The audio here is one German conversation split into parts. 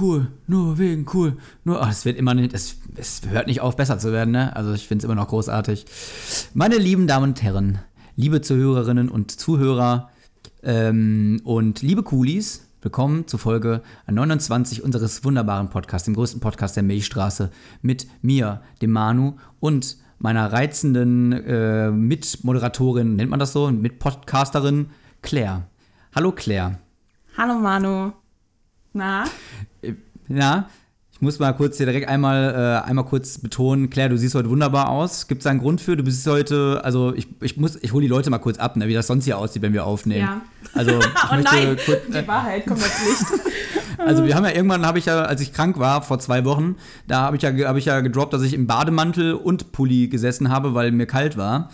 cool, nur wegen cool, nur. Ach, es wird immer es, es hört nicht auf, besser zu werden, ne? Also ich finde es immer noch großartig. Meine lieben Damen und Herren, liebe Zuhörerinnen und Zuhörer ähm, und liebe Coolies, willkommen zu Folge 29 unseres wunderbaren Podcasts, dem größten Podcast der Milchstraße, mit mir, dem Manu und meiner reizenden äh, Mitmoderatorin, nennt man das so, Mitpodcasterin, Claire. Hallo Claire. Hallo Manu. Na? Na, ich muss mal kurz hier direkt einmal, äh, einmal kurz betonen, Claire, du siehst heute wunderbar aus. Gibt es einen Grund für? Du bist heute, also ich, ich muss, ich hole die Leute mal kurz ab, ne, wie das sonst hier aussieht, wenn wir aufnehmen. Ja. Also ich oh möchte nein, kurz, die Wahrheit kommt als Licht. Also wir haben ja irgendwann habe ich ja, als ich krank war vor zwei Wochen, da habe ich ja habe ich ja gedroppt, dass ich im Bademantel und Pulli gesessen habe, weil mir kalt war.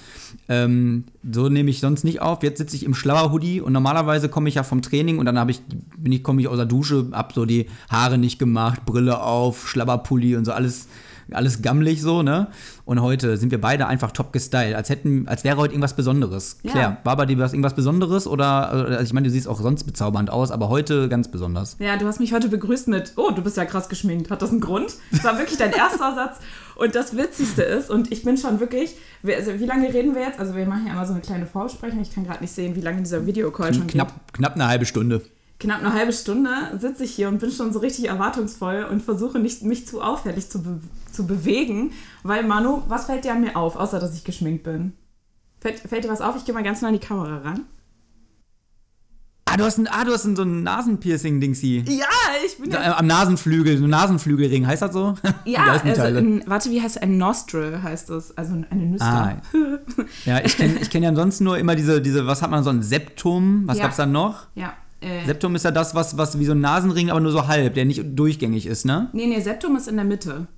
Ähm, so nehme ich sonst nicht auf. Jetzt sitze ich im Schlauer-Hoodie und normalerweise komme ich ja vom Training und dann habe ich bin ich komme ich aus der Dusche, hab so die Haare nicht gemacht, Brille auf, Schlabberpulli und so alles alles gammelig so, ne? Und heute sind wir beide einfach top gestylt, als hätten, als wäre heute irgendwas Besonderes. Ja. Claire, war bei dir was, irgendwas Besonderes oder, also ich meine, du siehst auch sonst bezaubernd aus, aber heute ganz besonders. Ja, du hast mich heute begrüßt mit, oh, du bist ja krass geschminkt. Hat das einen Grund? Das war wirklich dein erster Satz. Und das Witzigste ist, und ich bin schon wirklich, wir- also wie lange reden wir jetzt? Also wir machen ja immer so eine kleine Vorbesprechung. Ich kann gerade nicht sehen, wie lange dieser Videocall schon geht. Knapp, knapp eine halbe Stunde. Knapp eine halbe Stunde sitze ich hier und bin schon so richtig erwartungsvoll und versuche nicht, mich zu auffällig zu, be zu bewegen. Weil, Manu, was fällt dir an mir auf, außer dass ich geschminkt bin? Fällt, fällt dir was auf? Ich gehe mal ganz nah an die Kamera ran. Ah, du hast ein, ah, du hast ein, so ein Nasenpiercing-Dingsi. Ja, ich bin äh, Am Nasenflügel, so ein Nasenflügelring, heißt das so? Ja, also ein, warte, wie heißt es? Ein Nostril heißt das. Also eine Nüster. Ah, ja, ich kenne ich kenn ja ansonsten nur immer diese, diese, was hat man so ein Septum? Was Ja. gab's da noch? Ja. Äh, Septum ist ja das, was, was wie so ein Nasenring, aber nur so halb, der nicht durchgängig ist, ne? nee, nee, Septum ist in der Mitte.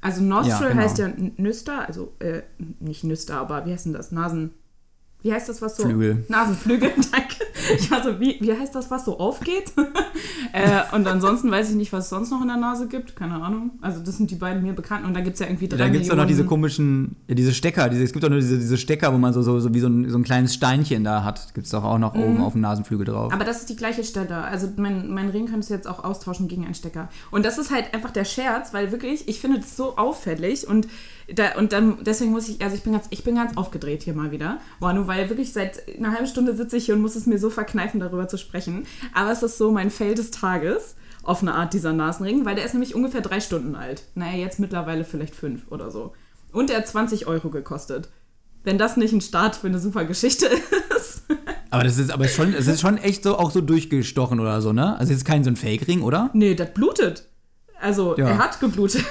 Also Nostril Ja, genau. heißt ja Nüster, also äh, nicht Nüster, aber wie heißt denn das? Nasen. Wie heißt das, was so. Flügel. Nasenflügel, danke. Ich war so, wie, wie heißt das, was so aufgeht? äh, und ansonsten weiß ich nicht, was es sonst noch in der Nase gibt. Keine Ahnung. Also, das sind die beiden mir bekannten. Und da gibt es ja irgendwie drei Da gibt's doch noch diese komischen, ja, diese Stecker, diese, es gibt doch nur diese, diese Stecker, wo man so, so, so wie so ein, so ein kleines Steinchen da hat. Gibt's doch auch noch oben auf dem Nasenflügel drauf. Mhm. Aber das ist die gleiche Stelle. Also mein, mein Ring könntest du jetzt auch austauschen gegen einen Stecker. Und das ist halt einfach der Scherz, weil wirklich, ich finde das so auffällig und da, und dann deswegen muss ich, also ich bin ganz, ich bin ganz aufgedreht hier mal wieder. Nur weil wirklich seit einer halben Stunde sitze ich hier und muss es mir so verkneifen, darüber zu sprechen. Aber es ist so mein Fail des Tages auf eine Art dieser Nasenring, weil der ist nämlich ungefähr drei Stunden alt. Naja, jetzt mittlerweile vielleicht fünf oder so. Und der hat 20 Euro gekostet. Wenn das nicht ein Start für eine super Geschichte ist. Aber das ist aber schon, es ist schon echt so auch so durchgestochen oder so, ne? Also jetzt kein so ein Fake-Ring, oder? Nee, das blutet. Also, Ja. er hat geblutet.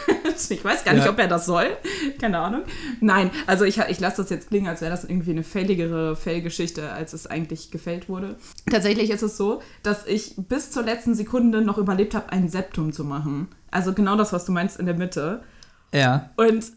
Ich weiß gar nicht, Ja. ob er das soll. Keine Ahnung. Nein, also ich, ich lasse das jetzt klingen, als wäre das irgendwie eine fälligere Fellgeschichte, als es eigentlich gefällt wurde. Tatsächlich ist es so, dass ich bis zur letzten Sekunde noch überlebt habe, ein Septum zu machen. Also genau das, was du meinst in der Mitte. Ja. Und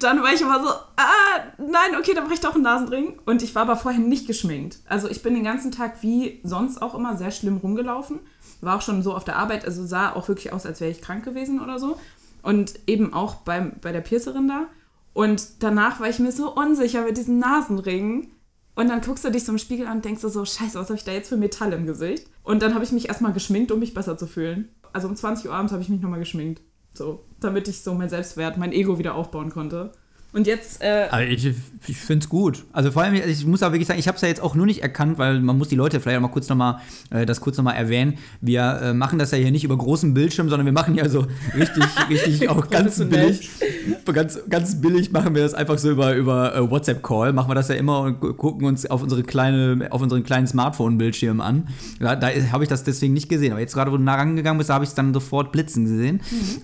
dann war ich immer so, ah, nein, okay, dann mache ich doch einen Nasenring. Und ich war aber vorher nicht geschminkt. Also ich bin den ganzen Tag wie sonst auch immer sehr schlimm rumgelaufen. War auch schon so auf der Arbeit, also sah auch wirklich aus, als wäre ich krank gewesen oder so. Und eben auch beim, bei der Piercerin da. Und danach war ich mir so unsicher mit diesem Nasenring. Und dann guckst du dich so im Spiegel an und denkst so, scheiße, was habe ich da jetzt für Metall im Gesicht? Und dann habe ich mich erstmal geschminkt, um mich besser zu fühlen. Also um 20 Uhr abends habe ich mich nochmal geschminkt. So, damit ich so mein Selbstwert, mein Ego wieder aufbauen konnte. Und jetzt, äh, Aber ich, ich finde es gut. Also vor allem, ich muss aber wirklich sagen, ich habe es ja jetzt auch nur nicht erkannt, weil man muss die Leute vielleicht auch mal kurz nochmal, äh, das kurz nochmal erwähnen. Wir äh, machen das ja hier nicht über großen Bildschirm, sondern wir machen ja so richtig, richtig auch ganz billig. Ganz, ganz billig machen wir das einfach so über, über äh, WhatsApp-Call. Machen wir das ja immer und gu- gucken uns auf unsere kleine, auf unseren kleinen Smartphone-Bildschirm an. Da, da habe ich das deswegen nicht gesehen. Aber jetzt gerade, wo du nah rangegangen bist, da habe ich es dann sofort blitzen gesehen.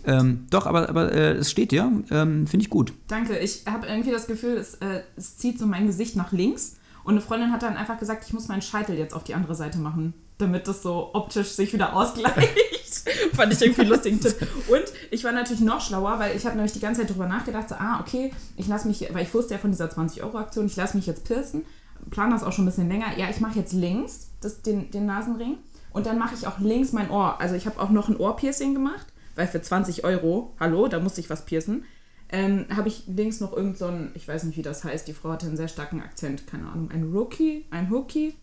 Ähm, doch, aber, aber äh, es steht ja. Ähm, finde ich gut. danke, ich habe irgendwie das Gefühl, es, äh, es zieht so mein Gesicht nach links. Und eine Freundin hat dann einfach gesagt, ich muss meinen Scheitel jetzt auf die andere Seite machen, damit das so optisch sich wieder ausgleicht. Fand ich irgendwie einen lustigen Tipp. Und ich war natürlich noch schlauer, weil ich habe nämlich die ganze Zeit drüber nachgedacht, so, ah, okay, ich lasse mich, weil ich wusste ja von dieser 20-Euro-Aktion, ich lasse mich jetzt piercen, plan das auch schon ein bisschen länger. Ja, ich mache jetzt links das, den, den Nasenring und dann mache ich auch links mein Ohr. Also ich habe auch noch ein Ohrpiercing gemacht, weil für 20 Euro, hallo, da musste ich was piercen. Ähm, habe ich links noch irgend so ein, ich weiß nicht, wie das heißt, die Frau hatte einen sehr starken Akzent, keine Ahnung, ein Rookie, ein Hookie,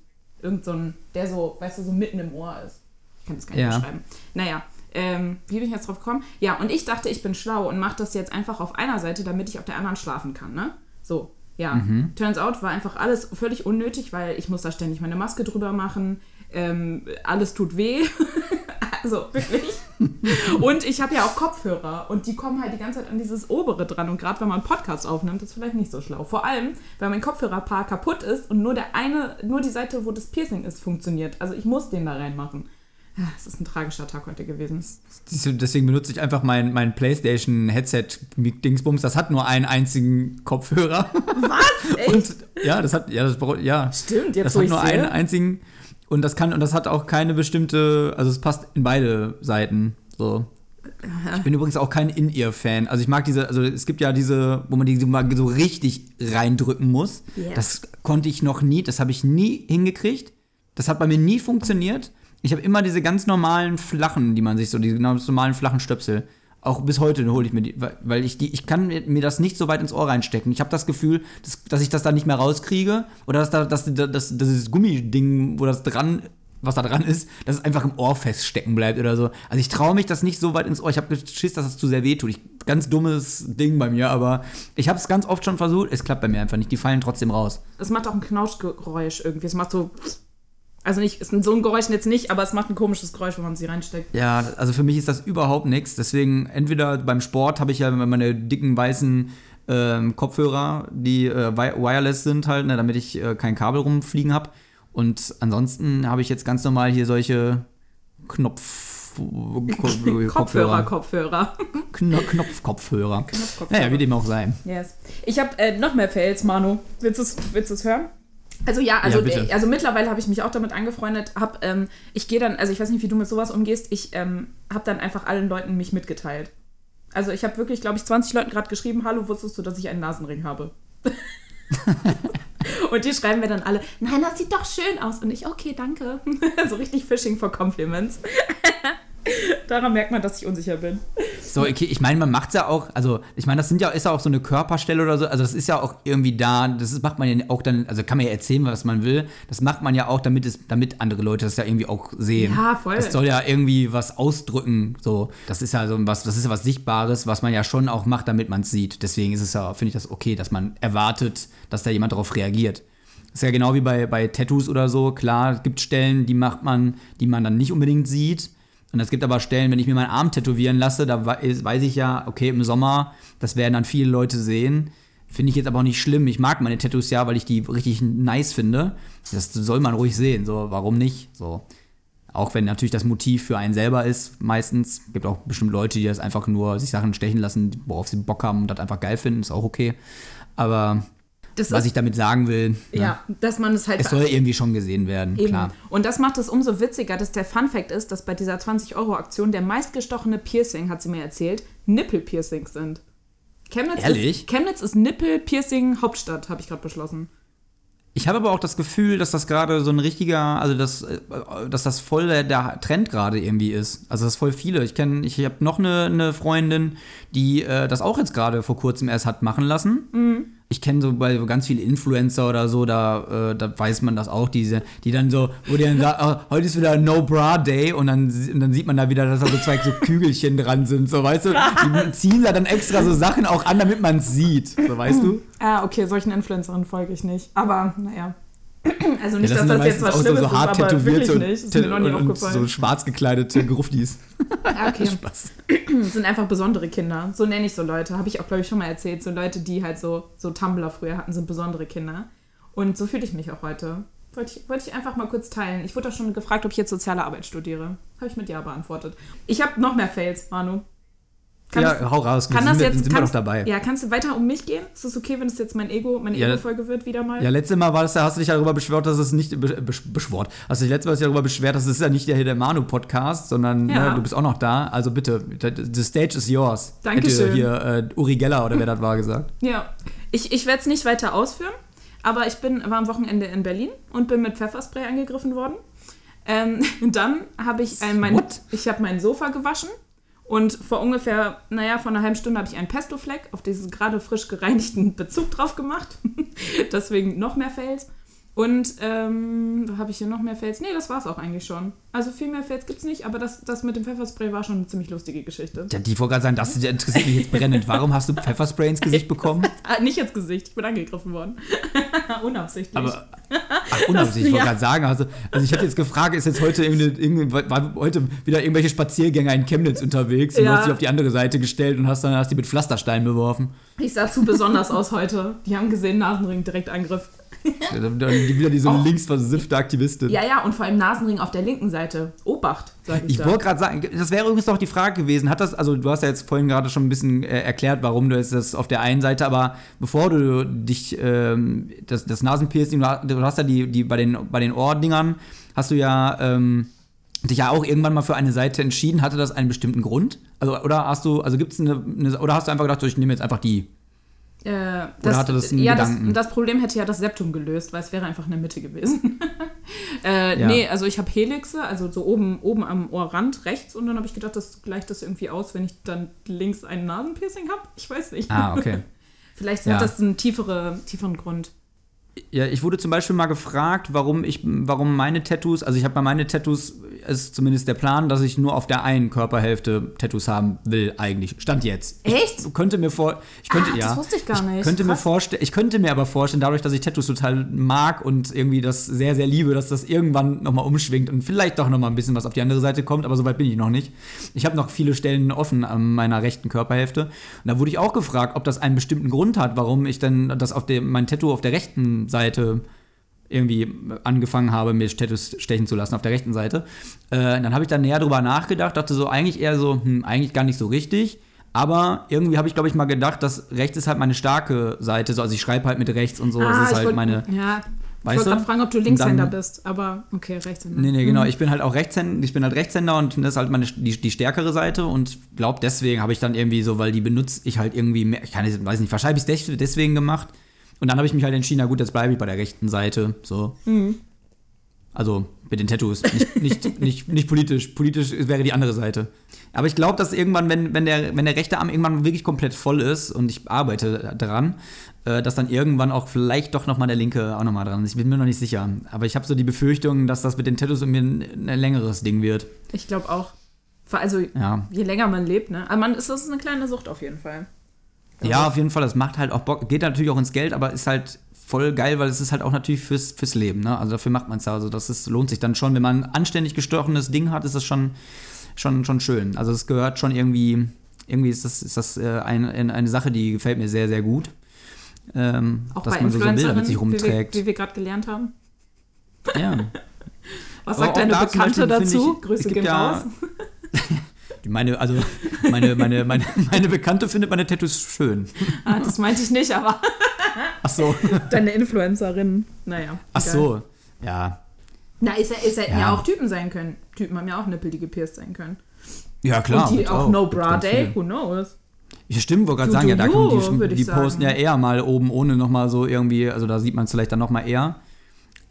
Irgend so ein, der so, weißt du, so mitten im Ohr ist. Ich kann das gar nicht Ja. beschreiben. Naja, ähm, wie bin ich jetzt drauf gekommen? Ja, und ich dachte, ich bin schlau und mache das jetzt einfach auf einer Seite, damit ich auf der anderen schlafen kann, ne? So, ja. Turns out war einfach alles völlig unnötig, weil ich muss da ständig meine Maske drüber machen. Ähm, alles tut weh. also wirklich. und ich habe ja auch Kopfhörer und die kommen halt die ganze Zeit an dieses obere dran. Und gerade wenn man einen Podcast aufnimmt, ist vielleicht nicht so schlau. Vor allem, weil mein Kopfhörerpaar kaputt ist und nur der eine, nur die Seite, wo das Piercing ist, funktioniert. Also ich muss den da reinmachen. Ja, Es ist ein tragischer Tag heute gewesen. Deswegen benutze ich einfach mein, mein PlayStation-Headset-Dingsbums. Das hat nur einen einzigen Kopfhörer. Was? Echt? Und ja, das hat, ja, das, braucht- ja. Stimmt, jetzt das hat nur sehe. einen einzigen und das kann und das hat auch keine bestimmte, also es passt in beide Seiten. So. Ich bin übrigens auch kein In-Ear-Fan. Also ich mag diese, also es gibt ja diese, wo man die mal so richtig reindrücken muss. Yes. Das konnte ich noch nie, das habe ich nie hingekriegt. Das hat bei mir nie funktioniert. Ich habe immer diese ganz normalen flachen, die man sich so, die ganz normalen flachen Stöpsel. Auch bis heute hole ich mir die, weil- ich die, ich kann mir das nicht so weit ins Ohr reinstecken. Ich habe das Gefühl, dass, dass ich das da nicht mehr rauskriege oder dass da, dass, dass, dass dieses Gummiding, wo das dran, was da dran ist, dass es einfach im Ohr feststecken bleibt oder so. Also ich traue mich das nicht so weit ins Ohr. Ich habe Schiss, dass es zu sehr weh tut. Ganz dummes Ding bei mir, aber ich habe es ganz oft schon versucht. Es klappt bei mir einfach nicht. Die fallen trotzdem raus. Es macht auch ein Knauschgeräusch irgendwie. Es macht so. Also nicht, ist so ein Geräusch jetzt nicht, aber es macht ein komisches Geräusch, wenn man sie reinsteckt. Ja, also für mich ist das überhaupt nichts. Deswegen, entweder beim Sport habe ich ja meine dicken weißen ähm, Kopfhörer, die äh, wi- wireless sind halt, ne, damit ich äh, kein Kabel rumfliegen habe. Und ansonsten habe ich jetzt ganz normal hier solche Knopf Kopfhörer, Kopfhörer. Kno Knopfkopfhörer. Knopfkopfhörer. Naja, wie dem auch sei. Yes. Ich habe äh, noch mehr Fails, Manu. Willst du es willst du's hören? Also ja, also, Ja, äh, also mittlerweile habe ich mich auch damit angefreundet. Hab, ähm, ich gehe dann, also ich weiß nicht, wie du mit sowas umgehst, ich ähm, habe dann einfach allen Leuten mich mitgeteilt. Also ich habe wirklich, glaube ich, 20 Leuten gerade geschrieben, hallo, wusstest du, dass ich einen Nasenring habe? Und die schreiben mir dann alle, nein, das sieht doch schön aus. Und ich, okay, danke. so richtig Fishing for Compliments. Daran merkt man, dass ich unsicher bin. So, okay, ich meine, man macht's ja auch, also ich meine, das sind ja, ist ja auch so eine Körperstelle oder so, also das ist ja auch irgendwie da, das macht man ja auch dann, also kann man ja erzählen, was man will, das macht man ja auch, damit es, damit andere Leute das ja irgendwie auch sehen. Ja, voll. Das soll ja irgendwie was ausdrücken, so. Das ist ja so was, das ist ja was Sichtbares, was man ja schon auch macht, damit man es sieht. Deswegen ist es ja, finde ich das okay, dass man erwartet, dass da jemand darauf reagiert. Das ist ja genau wie bei, bei Tattoos oder so. Klar, es gibt Stellen, die macht man, die man dann nicht unbedingt sieht. Und es gibt aber Stellen, wenn ich mir meinen Arm tätowieren lasse, da wei- weiß ich ja, okay, im Sommer, das werden dann viele Leute sehen. Finde ich jetzt aber auch nicht schlimm. Ich mag meine Tattoos ja, weil ich die richtig nice finde. Das soll man ruhig sehen. So, warum nicht? So. Auch wenn natürlich das Motiv für einen selber ist, meistens. Gibt auch bestimmt Leute, die das einfach nur sich Sachen stechen lassen, worauf sie Bock haben und das einfach geil finden, ist auch okay. Aber Das was ist, ich damit sagen will, ne, ja, dass man es halt es soll irgendwie schon gesehen werden, Eben. klar. Und das macht es umso witziger, dass der Fun-Fact ist, dass bei dieser 20-Euro-Aktion der meistgestochene Piercing, hat sie mir erzählt, Nippel-Piercings sind. Chemnitz Ehrlich? Ist, Chemnitz ist Nippel-Piercing-Hauptstadt, habe ich gerade beschlossen. Ich habe aber auch das Gefühl, dass das gerade so ein richtiger, also dass, äh, dass das voll der, Trend gerade irgendwie ist. Also das ist voll viele. Ich kenne, ich habe noch eine, eine Freundin, die äh, das auch jetzt gerade vor kurzem erst hat machen lassen. Ich kenne so bei ganz viele Influencer oder so, da, äh, da weiß man das auch, diese, die dann so, wo die dann sagen, oh, heute ist wieder No Bra Day und dann, und dann sieht man da wieder, dass da so zwei so Kügelchen dran sind, so weißt du, die ziehen da dann extra so Sachen auch an, damit man es sieht, so weißt du. Ah, okay, solchen Influencerinnen folge ich nicht. Aber, naja. Also nicht, Ja, dass sind das jetzt was auch so, Schlimmes so hart ist, aber wirklich nicht. Das ist mir noch nie aufgefallen. so schwarz gekleidete Gruffis. Ah, okay. Spaß. sind einfach besondere Kinder. So nenne ich so Leute. Habe ich auch, glaube ich, schon mal erzählt. So Leute, die halt so, so Tumblr früher hatten, sind besondere Kinder. Und so fühle ich mich auch heute. Wollte ich, wollte ich einfach mal kurz teilen. Ich wurde auch schon gefragt, ob ich jetzt soziale Arbeit studiere. Habe ich mit Ja beantwortet. Ich habe noch mehr Fails, Manu. Kann Ja, das, hau raus. kann sind das jetzt, sind wir kannst, dabei. Ja, kannst du weiter um mich gehen? Ist das okay, wenn es jetzt mein Ego, meine Ja, Ego-Folge wird wieder mal? Ja, letztes Mal war das, da hast du dich darüber beschwert, dass es nicht be. Hast du dich letztes Mal darüber beschwert, dass es ja nicht der, Manu-Podcast, sondern Ja. ne, du bist auch noch da. Also bitte, the stage is yours. Dankeschön. Hätte hier äh, Uri Geller oder wer das war gesagt. Ja, ich, ich werde es nicht weiter ausführen, aber ich bin, war am Wochenende in Berlin und bin mit Pfefferspray angegriffen worden. Ähm, dann habe ich ein, mein, ich habe mein Sofa gewaschen und vor ungefähr, naja, vor einer halben Stunde habe ich einen Pesto-Fleck auf diesen gerade frisch gereinigten Bezug drauf gemacht. Deswegen noch mehr Fails. Und ähm, habe ich hier noch mehr Fails? Nee, das war's auch eigentlich schon. Also viel mehr Fails gibt's nicht, aber das, das mit dem Pfefferspray war schon eine ziemlich lustige Geschichte. Ja, die wollte gerade sagen, das interessiert mich jetzt brennend. Warum hast du Pfefferspray ins Gesicht bekommen? Ah, nicht ins Gesicht, ich bin angegriffen worden. Unabsichtlich. Aber, ach, unabsichtlich, ich wollte ja. gerade sagen, also, also ich hatte jetzt gefragt, ist jetzt heute war heute wieder irgendwelche Spaziergänger in Chemnitz unterwegs und Ja. du hast dich auf die andere Seite gestellt und hast dann hast die mit Pflastersteinen beworfen. ich sah zu besonders aus heute. Die haben gesehen, Nasenring, direkt Angriff. Ja, dann- wieder diese Oh. linksversiffte Aktivistin. Ja, ja, und vor allem Nasenring auf der linken Seite. Obacht, sag ich, Ich wollte gerade sagen, das wäre übrigens doch die Frage gewesen. Hat das, also du hast ja jetzt vorhin gerade schon ein bisschen äh, erklärt, warum du jetzt das auf der einen Seite, aber bevor du dich ähm, das, das Nasenpiercing, du hast- ja die, die bei den bei den Ohrdingern, hast du ja ähm, dich ja auch irgendwann mal für eine Seite entschieden. Hatte das einen bestimmten Grund? Also oder hast du, also gibt's eine, eine oder hast du einfach gedacht, so, ich nehme jetzt einfach die? Äh, Oder hatte das einen ja, das, Gedanken? das Problem hätte ja das Septum gelöst, weil es wäre einfach in der Mitte gewesen. äh, Ja. Nee, also ich habe Helixe, also so oben, oben am Ohrrand rechts und dann habe ich gedacht, das gleicht das irgendwie aus, wenn ich dann links ein Nasenpiercing habe. Ich weiß nicht. Ah, okay. Vielleicht Ja. hat das einen tiefere, tieferen Grund. Ja, ich wurde zum Beispiel mal gefragt, warum ich, warum meine Tattoos, also ich habe bei meine Tattoos, ist zumindest der Plan, dass ich nur auf der einen Körperhälfte Tattoos haben will, eigentlich. Stand jetzt. Echt? Ich könnte mir vor, ich könnte, Ah, das ja. wusste ich gar nicht. könnte mir vorstellen, ich könnte mir aber vorstellen, dadurch, dass ich Tattoos total mag und irgendwie das sehr, sehr liebe, dass das irgendwann nochmal umschwingt und vielleicht doch nochmal ein bisschen was auf die andere Seite kommt, aber soweit bin ich noch nicht. Ich habe noch viele Stellen offen an meiner rechten Körperhälfte. Und da wurde ich auch gefragt, ob das einen bestimmten Grund hat, warum ich denn das auf dem, mein Tattoo auf der rechten Seite irgendwie angefangen habe, mir Tattoos stechen zu lassen auf der rechten Seite. Äh, dann habe ich da näher drüber nachgedacht, dachte so eigentlich eher so, hm, eigentlich gar nicht so richtig. Aber irgendwie habe ich, glaube ich, mal gedacht, dass rechts ist halt meine starke Seite. So, also ich schreibe halt mit rechts und so. das Ah, ist ich halt wollt- meine. Ja, ich Weißt wollte du? gerade fragen, ob du Linkshänder dann- bist, aber okay, Rechtshänder. Nee, nee, genau. Ich bin halt auch Rechtshänder, ich bin halt Rechtshänder und das ist halt meine die, die stärkere Seite und glaub deswegen habe ich dann irgendwie so, weil die benutze ich halt irgendwie mehr, ich kann nicht, weiß nicht, wahrscheinlich habe ich es deswegen gemacht. Und dann habe ich mich halt entschieden, na gut, jetzt bleibe ich bei der rechten Seite. So. Also mit den Tattoos. Nicht, nicht, nicht, nicht politisch. Politisch wäre die andere Seite. Aber ich glaube, dass irgendwann, wenn, wenn, der, wenn der rechte Arm irgendwann wirklich komplett voll ist und ich arbeite daran, äh, dass dann irgendwann auch vielleicht doch nochmal der linke auch nochmal dran ist. Ich bin mir noch nicht sicher. Aber ich habe so die Befürchtung, dass das mit den Tattoos irgendwie ein, ein längeres Ding wird. Ich glaube auch. Also, Ja. je länger man lebt, ne? Aber man ist, das ist eine kleine Sucht auf jeden Fall. Ja, auf jeden Fall. Das macht halt auch Bock. Geht natürlich auch ins Geld, aber ist halt voll geil, weil es ist halt auch natürlich fürs, fürs Leben. Ne? Also dafür macht man es ja. Also das ist, lohnt sich dann schon. Wenn man ein anständig gestochenes Ding hat, ist das schon, schon, schon schön. Also es gehört schon irgendwie, irgendwie ist das, ist das äh, ein, ein, eine Sache, die gefällt mir sehr, sehr gut. Ähm, Auch dass bei man so, so Bilder mit sich wie wir, rumträgt. wie wir gerade gelernt haben. Ja. Was sagt deine da Bekannte dazu? ich, Grüße gehen ja- raus. Meine, also meine, meine, meine, meine Bekannte findet meine Tattoos schön. Ah, das meinte ich nicht, aber Ach so. deine Influencerin. Naja. Ach egal. so. Ja. Na, ist ja, ist ja, Ja. ja auch Typen sein können. Typen haben ja auch Nippel, die gepierst sein können. Ja, klar. Und die gibt's auch No Bra Day, who knows? Ja, stimmt, wollte gerade Du, sagen, ja, du, da kommen du, die, die posten sagen. ja eher mal oben ohne nochmal so irgendwie, also da sieht man es vielleicht dann nochmal eher.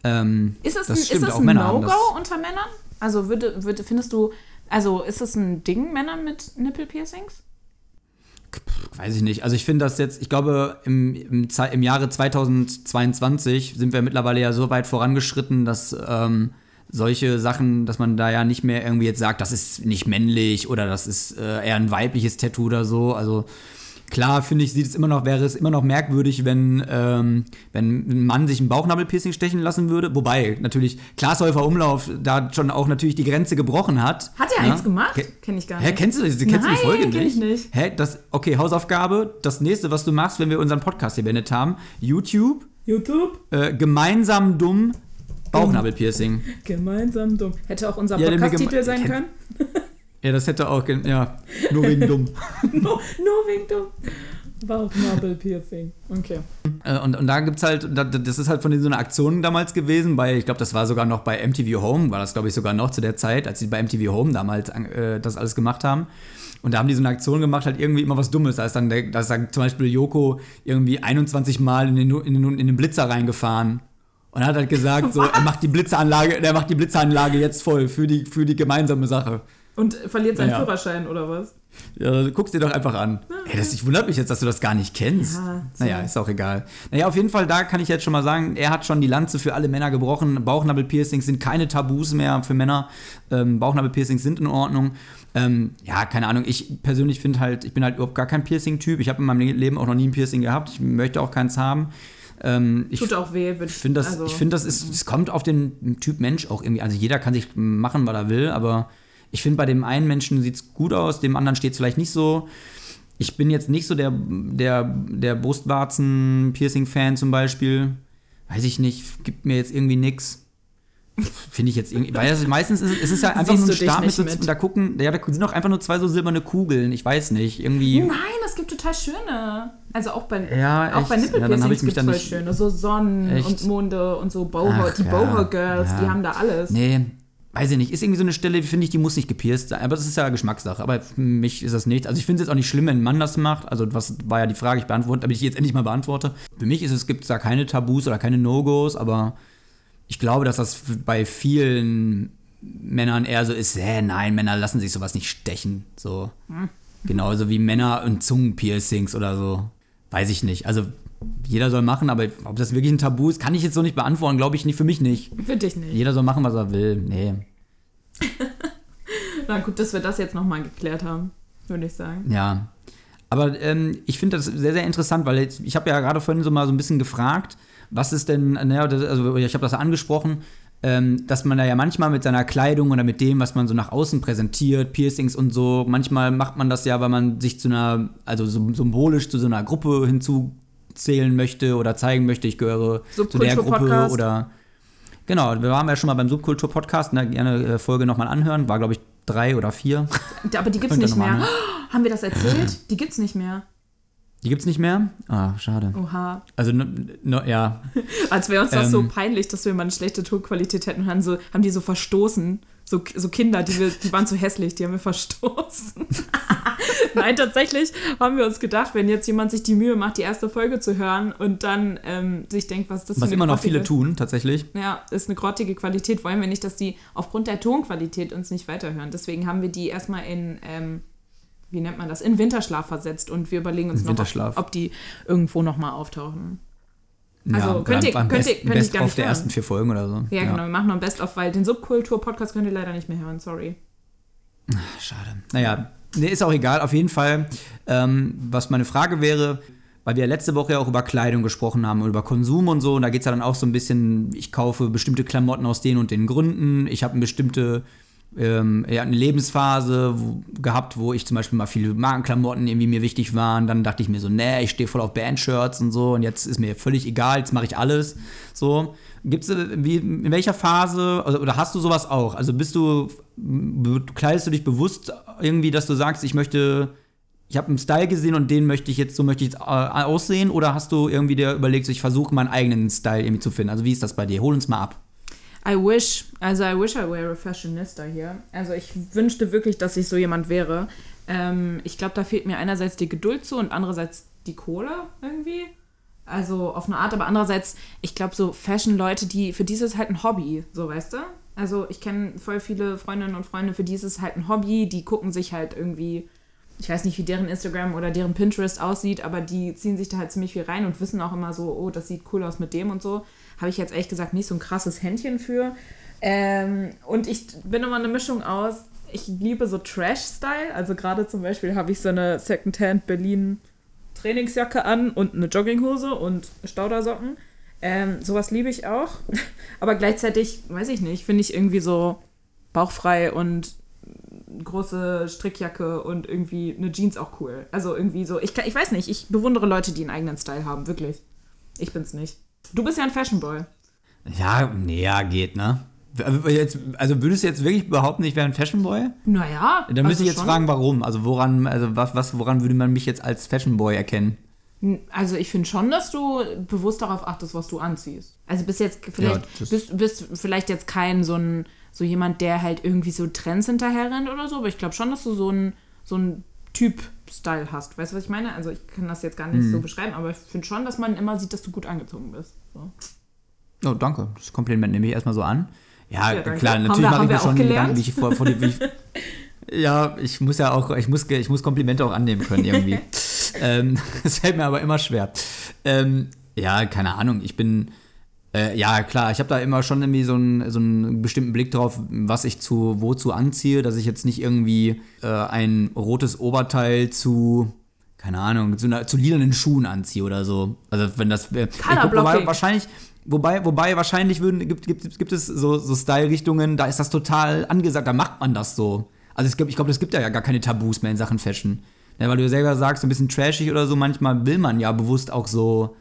Ähm, Ist das, das ein, stimmt, ist das auch ein No-Go unter Männern? Also würde, würde, findest du, also ist das ein Ding, Männern mit Nippelpiercings? weiß ich nicht. Also ich finde das jetzt, ich glaube, im, im, im Jahre 2022 sind wir mittlerweile ja so weit vorangeschritten, dass ähm, solche Sachen, dass man da ja nicht mehr irgendwie jetzt sagt, das ist nicht männlich oder das ist äh, eher ein weibliches Tattoo oder so. Also klar, finde ich, sieht es immer noch, wäre es immer noch merkwürdig, wenn, ähm, wenn ein Mann sich ein Bauchnabelpiercing stechen lassen würde. Wobei natürlich Glashäufer Umlauf da schon auch natürlich die Grenze gebrochen hat. Hat er Ja? eins gemacht? Ke- Kenn ich gar nicht. Hä, kennst du, das- kennst du Nein, die Folge kenn nicht? ich nicht. Hä, das, okay, Hausaufgabe. Das nächste, was du machst, wenn wir unseren Podcast hier beendet haben, YouTube, YouTube? äh, gemeinsam dumm, Bauchnabelpiercing. Gemeinsam dumm. Hätte auch unser Podcast-Titel sein können. Ja, das hätte auch, ja, nur wegen dumm. nur, nur wegen dumm. Bauchnabelpiercing. Okay. Äh, und, und da gibt's halt, da- das ist halt von denen so eine Aktion damals gewesen, bei, ich glaube, das war sogar noch bei MTV Home, war das, glaube ich, sogar noch zu der Zeit, als sie bei MTV Home damals äh, das alles gemacht haben. Und da haben die so eine Aktion gemacht, halt irgendwie immer was Dummes. Da ist dann, da ist dann zum Beispiel Joko irgendwie 21 Mal in den, in den, in den Blitzer reingefahren. Und hat halt gesagt, so, er macht die Blitzeranlage, er macht die Blitzeranlage jetzt voll für die, für die gemeinsame Sache. Und verliert seinen Ja. Führerschein oder was? Ja, guck's dir doch einfach an. Ey, das ich wundert mich jetzt, dass du das gar nicht kennst. Ja, so. naja, ist auch egal. Naja, auf jeden Fall, da kann ich jetzt schon mal sagen, er hat schon die Lanze für alle Männer gebrochen. Bauchnabelpiercings sind keine Tabus mehr für Männer. Ähm, Bauchnabelpiercings sind in Ordnung. Ähm, ja, keine Ahnung. Ich persönlich finde halt, ich bin halt überhaupt gar kein Piercing-Typ. Ich habe in meinem Leben auch noch nie ein Piercing gehabt. Ich möchte auch keins haben. Ähm, ich Tut auch weh. ich finde das, also, ich finde das ist, es kommt auf den Typ Mensch auch irgendwie. Also jeder kann sich machen, was er will, aber ich finde bei dem einen Menschen sieht es gut aus, dem anderen steht es vielleicht nicht so. Ich bin jetzt nicht so der, der, der Brustwarzen-Piercing-Fan zum Beispiel. Weiß ich nicht, gibt mir jetzt irgendwie nix. Finde ich jetzt irgendwie, weil das, meistens ist, es- es ist ja einfach Siehst nur ein Stab mit so, mit. da gucken, ja, da sind auch einfach nur zwei so silberne Kugeln, ich weiß nicht, irgendwie. Nein, es gibt total schöne. Also auch bei, Ja, auch bei? Ja, Nippelpiercings mich gibt es voll nicht- schöne. So Sonnen Echt? und Monde und so Ach, die ja, Boho Girls, ja. die haben da alles. Nee, weiß ich nicht. Ist irgendwie so eine Stelle, finde ich, die muss nicht gepierst sein. Aber das ist ja Geschmackssache. Aber für mich ist das nicht. Also ich finde es jetzt auch nicht schlimm, wenn ein Mann das macht. Also was war ja die Frage, ich beantworte, damit ich die jetzt endlich mal beantworte. Für mich ist es, gibt es da keine Tabus oder keine No-Gos, aber ich glaube, dass das bei vielen Männern eher so ist, hä, nein, Männer lassen sich sowas nicht stechen. So. Genauso wie Männer und Zungenpiercings oder so. Weiß ich nicht. Also jeder soll machen, aber ob das wirklich ein Tabu ist, kann ich jetzt so nicht beantworten, glaube ich nicht, für mich nicht. Für dich nicht. Jeder soll machen, was er will. Nee. Na gut, dass wir das jetzt nochmal geklärt haben, würde ich sagen. Ja. Aber ähm, ich finde das sehr, sehr interessant, weil jetzt, ich habe ja gerade vorhin so mal so ein bisschen gefragt, was ist denn, naja, also ich habe das angesprochen, ähm, dass man da ja manchmal mit seiner Kleidung oder mit dem, was man so nach außen präsentiert, Piercings und so, manchmal macht man das ja, weil man sich zu einer, also so symbolisch zu so einer Gruppe hinzuzählen möchte oder zeigen möchte, ich gehöre zu der Gruppe oder Genau, wir waren ja schon mal beim Subkultur-Podcast, ne, gerne äh, Folge nochmal anhören, war glaube ich drei oder vier. Aber die gibt's nicht mehr. Haben wir das erzählt? Die gibt's nicht mehr. Die gibt's nicht mehr? Ah, schade. Oha. Also, ne, ne, ja, Als wäre uns das Ähm. so peinlich, dass wir mal eine schlechte Tonqualität hätten haben, so, haben die so verstoßen. So, so Kinder, die, wir, die waren zu hässlich, die haben wir verstoßen. Nein, tatsächlich haben wir uns gedacht, wenn jetzt jemand sich die Mühe macht, die erste Folge zu hören und dann ähm, sich denkt, was ist das was immer noch viele tun, tatsächlich. Ja, ist eine grottige Qualität. Wollen wir nicht, dass die aufgrund der Tonqualität uns nicht weiterhören. Deswegen haben wir die erstmal in, ähm, wie nennt man das, in Winterschlaf versetzt und wir überlegen uns In noch, ob, ob die irgendwo nochmal auftauchen. Also, ja, könnt ihr- könnt ihr- Best, könnt Best nicht der hören. ersten vier Folgen oder so. Ja, genau, wir machen noch ein Best-of, weil den Subkultur-Podcast könnt ihr leider nicht mehr hören, sorry. Schade. Naja, nee, ist auch egal. Auf jeden Fall, ähm, was meine Frage wäre, weil wir ja letzte Woche ja auch über Kleidung gesprochen haben und über Konsum und so. Und da geht es ja dann auch so ein bisschen, ich kaufe bestimmte Klamotten aus den und den Gründen. Ich habe eine bestimmte ähm, ja, eine Lebensphase wo, gehabt, wo ich zum Beispiel mal viele Markenklamotten irgendwie mir wichtig waren. Dann dachte ich mir so, nee, ich stehe voll auf Bandshirts und so. Und jetzt ist mir völlig egal, jetzt mache ich alles. So. Gibt's, äh, wie, in welcher Phase, oder, oder hast du sowas auch? Also bist du, kleidest du dich bewusst irgendwie, dass du sagst, ich möchte, ich habe einen Style gesehen und den möchte ich jetzt, so möchte ich jetzt äh, aussehen? Oder hast du irgendwie dir überlegt, so, ich versuche meinen eigenen Style irgendwie zu finden? Also wie ist das bei dir? Hol uns mal ab. I wish, also I wish I were a fashionista hier. Also ich wünschte wirklich, dass ich so jemand wäre. Ähm, ich glaube, da fehlt mir einerseits die Geduld zu und andererseits die Kohle irgendwie. Also auf eine Art, aber andererseits, ich glaube, so Fashion-Leute, die, für die ist es halt ein Hobby, so weißt du? Also ich kenne voll viele Freundinnen und Freunde, für die ist es halt ein Hobby, die gucken sich halt irgendwie, ich weiß nicht, wie deren Instagram oder deren Pinterest aussieht, aber die ziehen sich da halt ziemlich viel rein und wissen auch immer so, oh, das sieht cool aus mit dem und so. Habe ich jetzt ehrlich gesagt nicht so ein krasses Händchen für. Ähm, und ich bin immer eine Mischung aus, ich liebe so Trash-Style, also gerade zum Beispiel habe ich so eine Secondhand Berlin Trainingsjacke an und eine Jogginghose und Staudersocken. Ähm, sowas liebe ich auch. Aber gleichzeitig, weiß ich nicht, finde ich irgendwie so bauchfrei und große Strickjacke und irgendwie eine Jeans auch cool. Also irgendwie so, ich, ich weiß nicht, ich bewundere Leute, die einen eigenen Style haben, wirklich. Ich bin's nicht. Du bist ja ein Fashionboy. Ja, nee, ja, geht, ne? Also Jetzt, also würdest du jetzt wirklich behaupten, ich wäre ein Fashionboy? Naja. Dann müsste also ich jetzt schon. fragen, warum. Also woran, also was, was, woran würde man mich jetzt als Fashionboy erkennen? Also ich finde schon, dass du bewusst darauf achtest, was du anziehst. Also bist jetzt vielleicht Ja, bist, bist vielleicht jetzt kein so ein so jemand, der halt irgendwie so Trends hinterher rennt oder so, aber ich glaube schon, dass du so ein so ein Typ Style hast. Weißt du, was ich meine? Also ich kann das jetzt gar nicht so Mhm. beschreiben, aber ich finde schon, dass man immer sieht, dass du gut angezogen bist. So. Oh, danke. Das Kompliment nehme ich erstmal so an. Ja, Ja, klar, natürlich wir- mache ich mir schon? Gedanken, wie ich vor, vor die, wie ich, Ja, ich muss ja auch, ich muss, ich muss Komplimente auch annehmen können irgendwie. ähm, das fällt mir aber immer schwer. Ähm, ja, keine Ahnung, ich bin, äh, ja klar, ich habe da immer schon irgendwie so einen, so einen bestimmten Blick drauf, was ich zu, wozu anziehe, dass ich jetzt nicht irgendwie äh, ein rotes Oberteil zu, keine Ahnung, zu, zu lilanen Schuhen anziehe oder so. Also wenn das, äh, guck, wobei, wahrscheinlich, Wobei, wobei wahrscheinlich würden, gibt, gibt, gibt es so, so Style-Richtungen, da ist das total angesagt, da macht man das so. Also ich glaube, ich glaub, es gibt ja gar keine Tabus mehr in Sachen Fashion. Ja, weil du selber sagst, so ein bisschen trashig oder so, manchmal will man ja bewusst auch so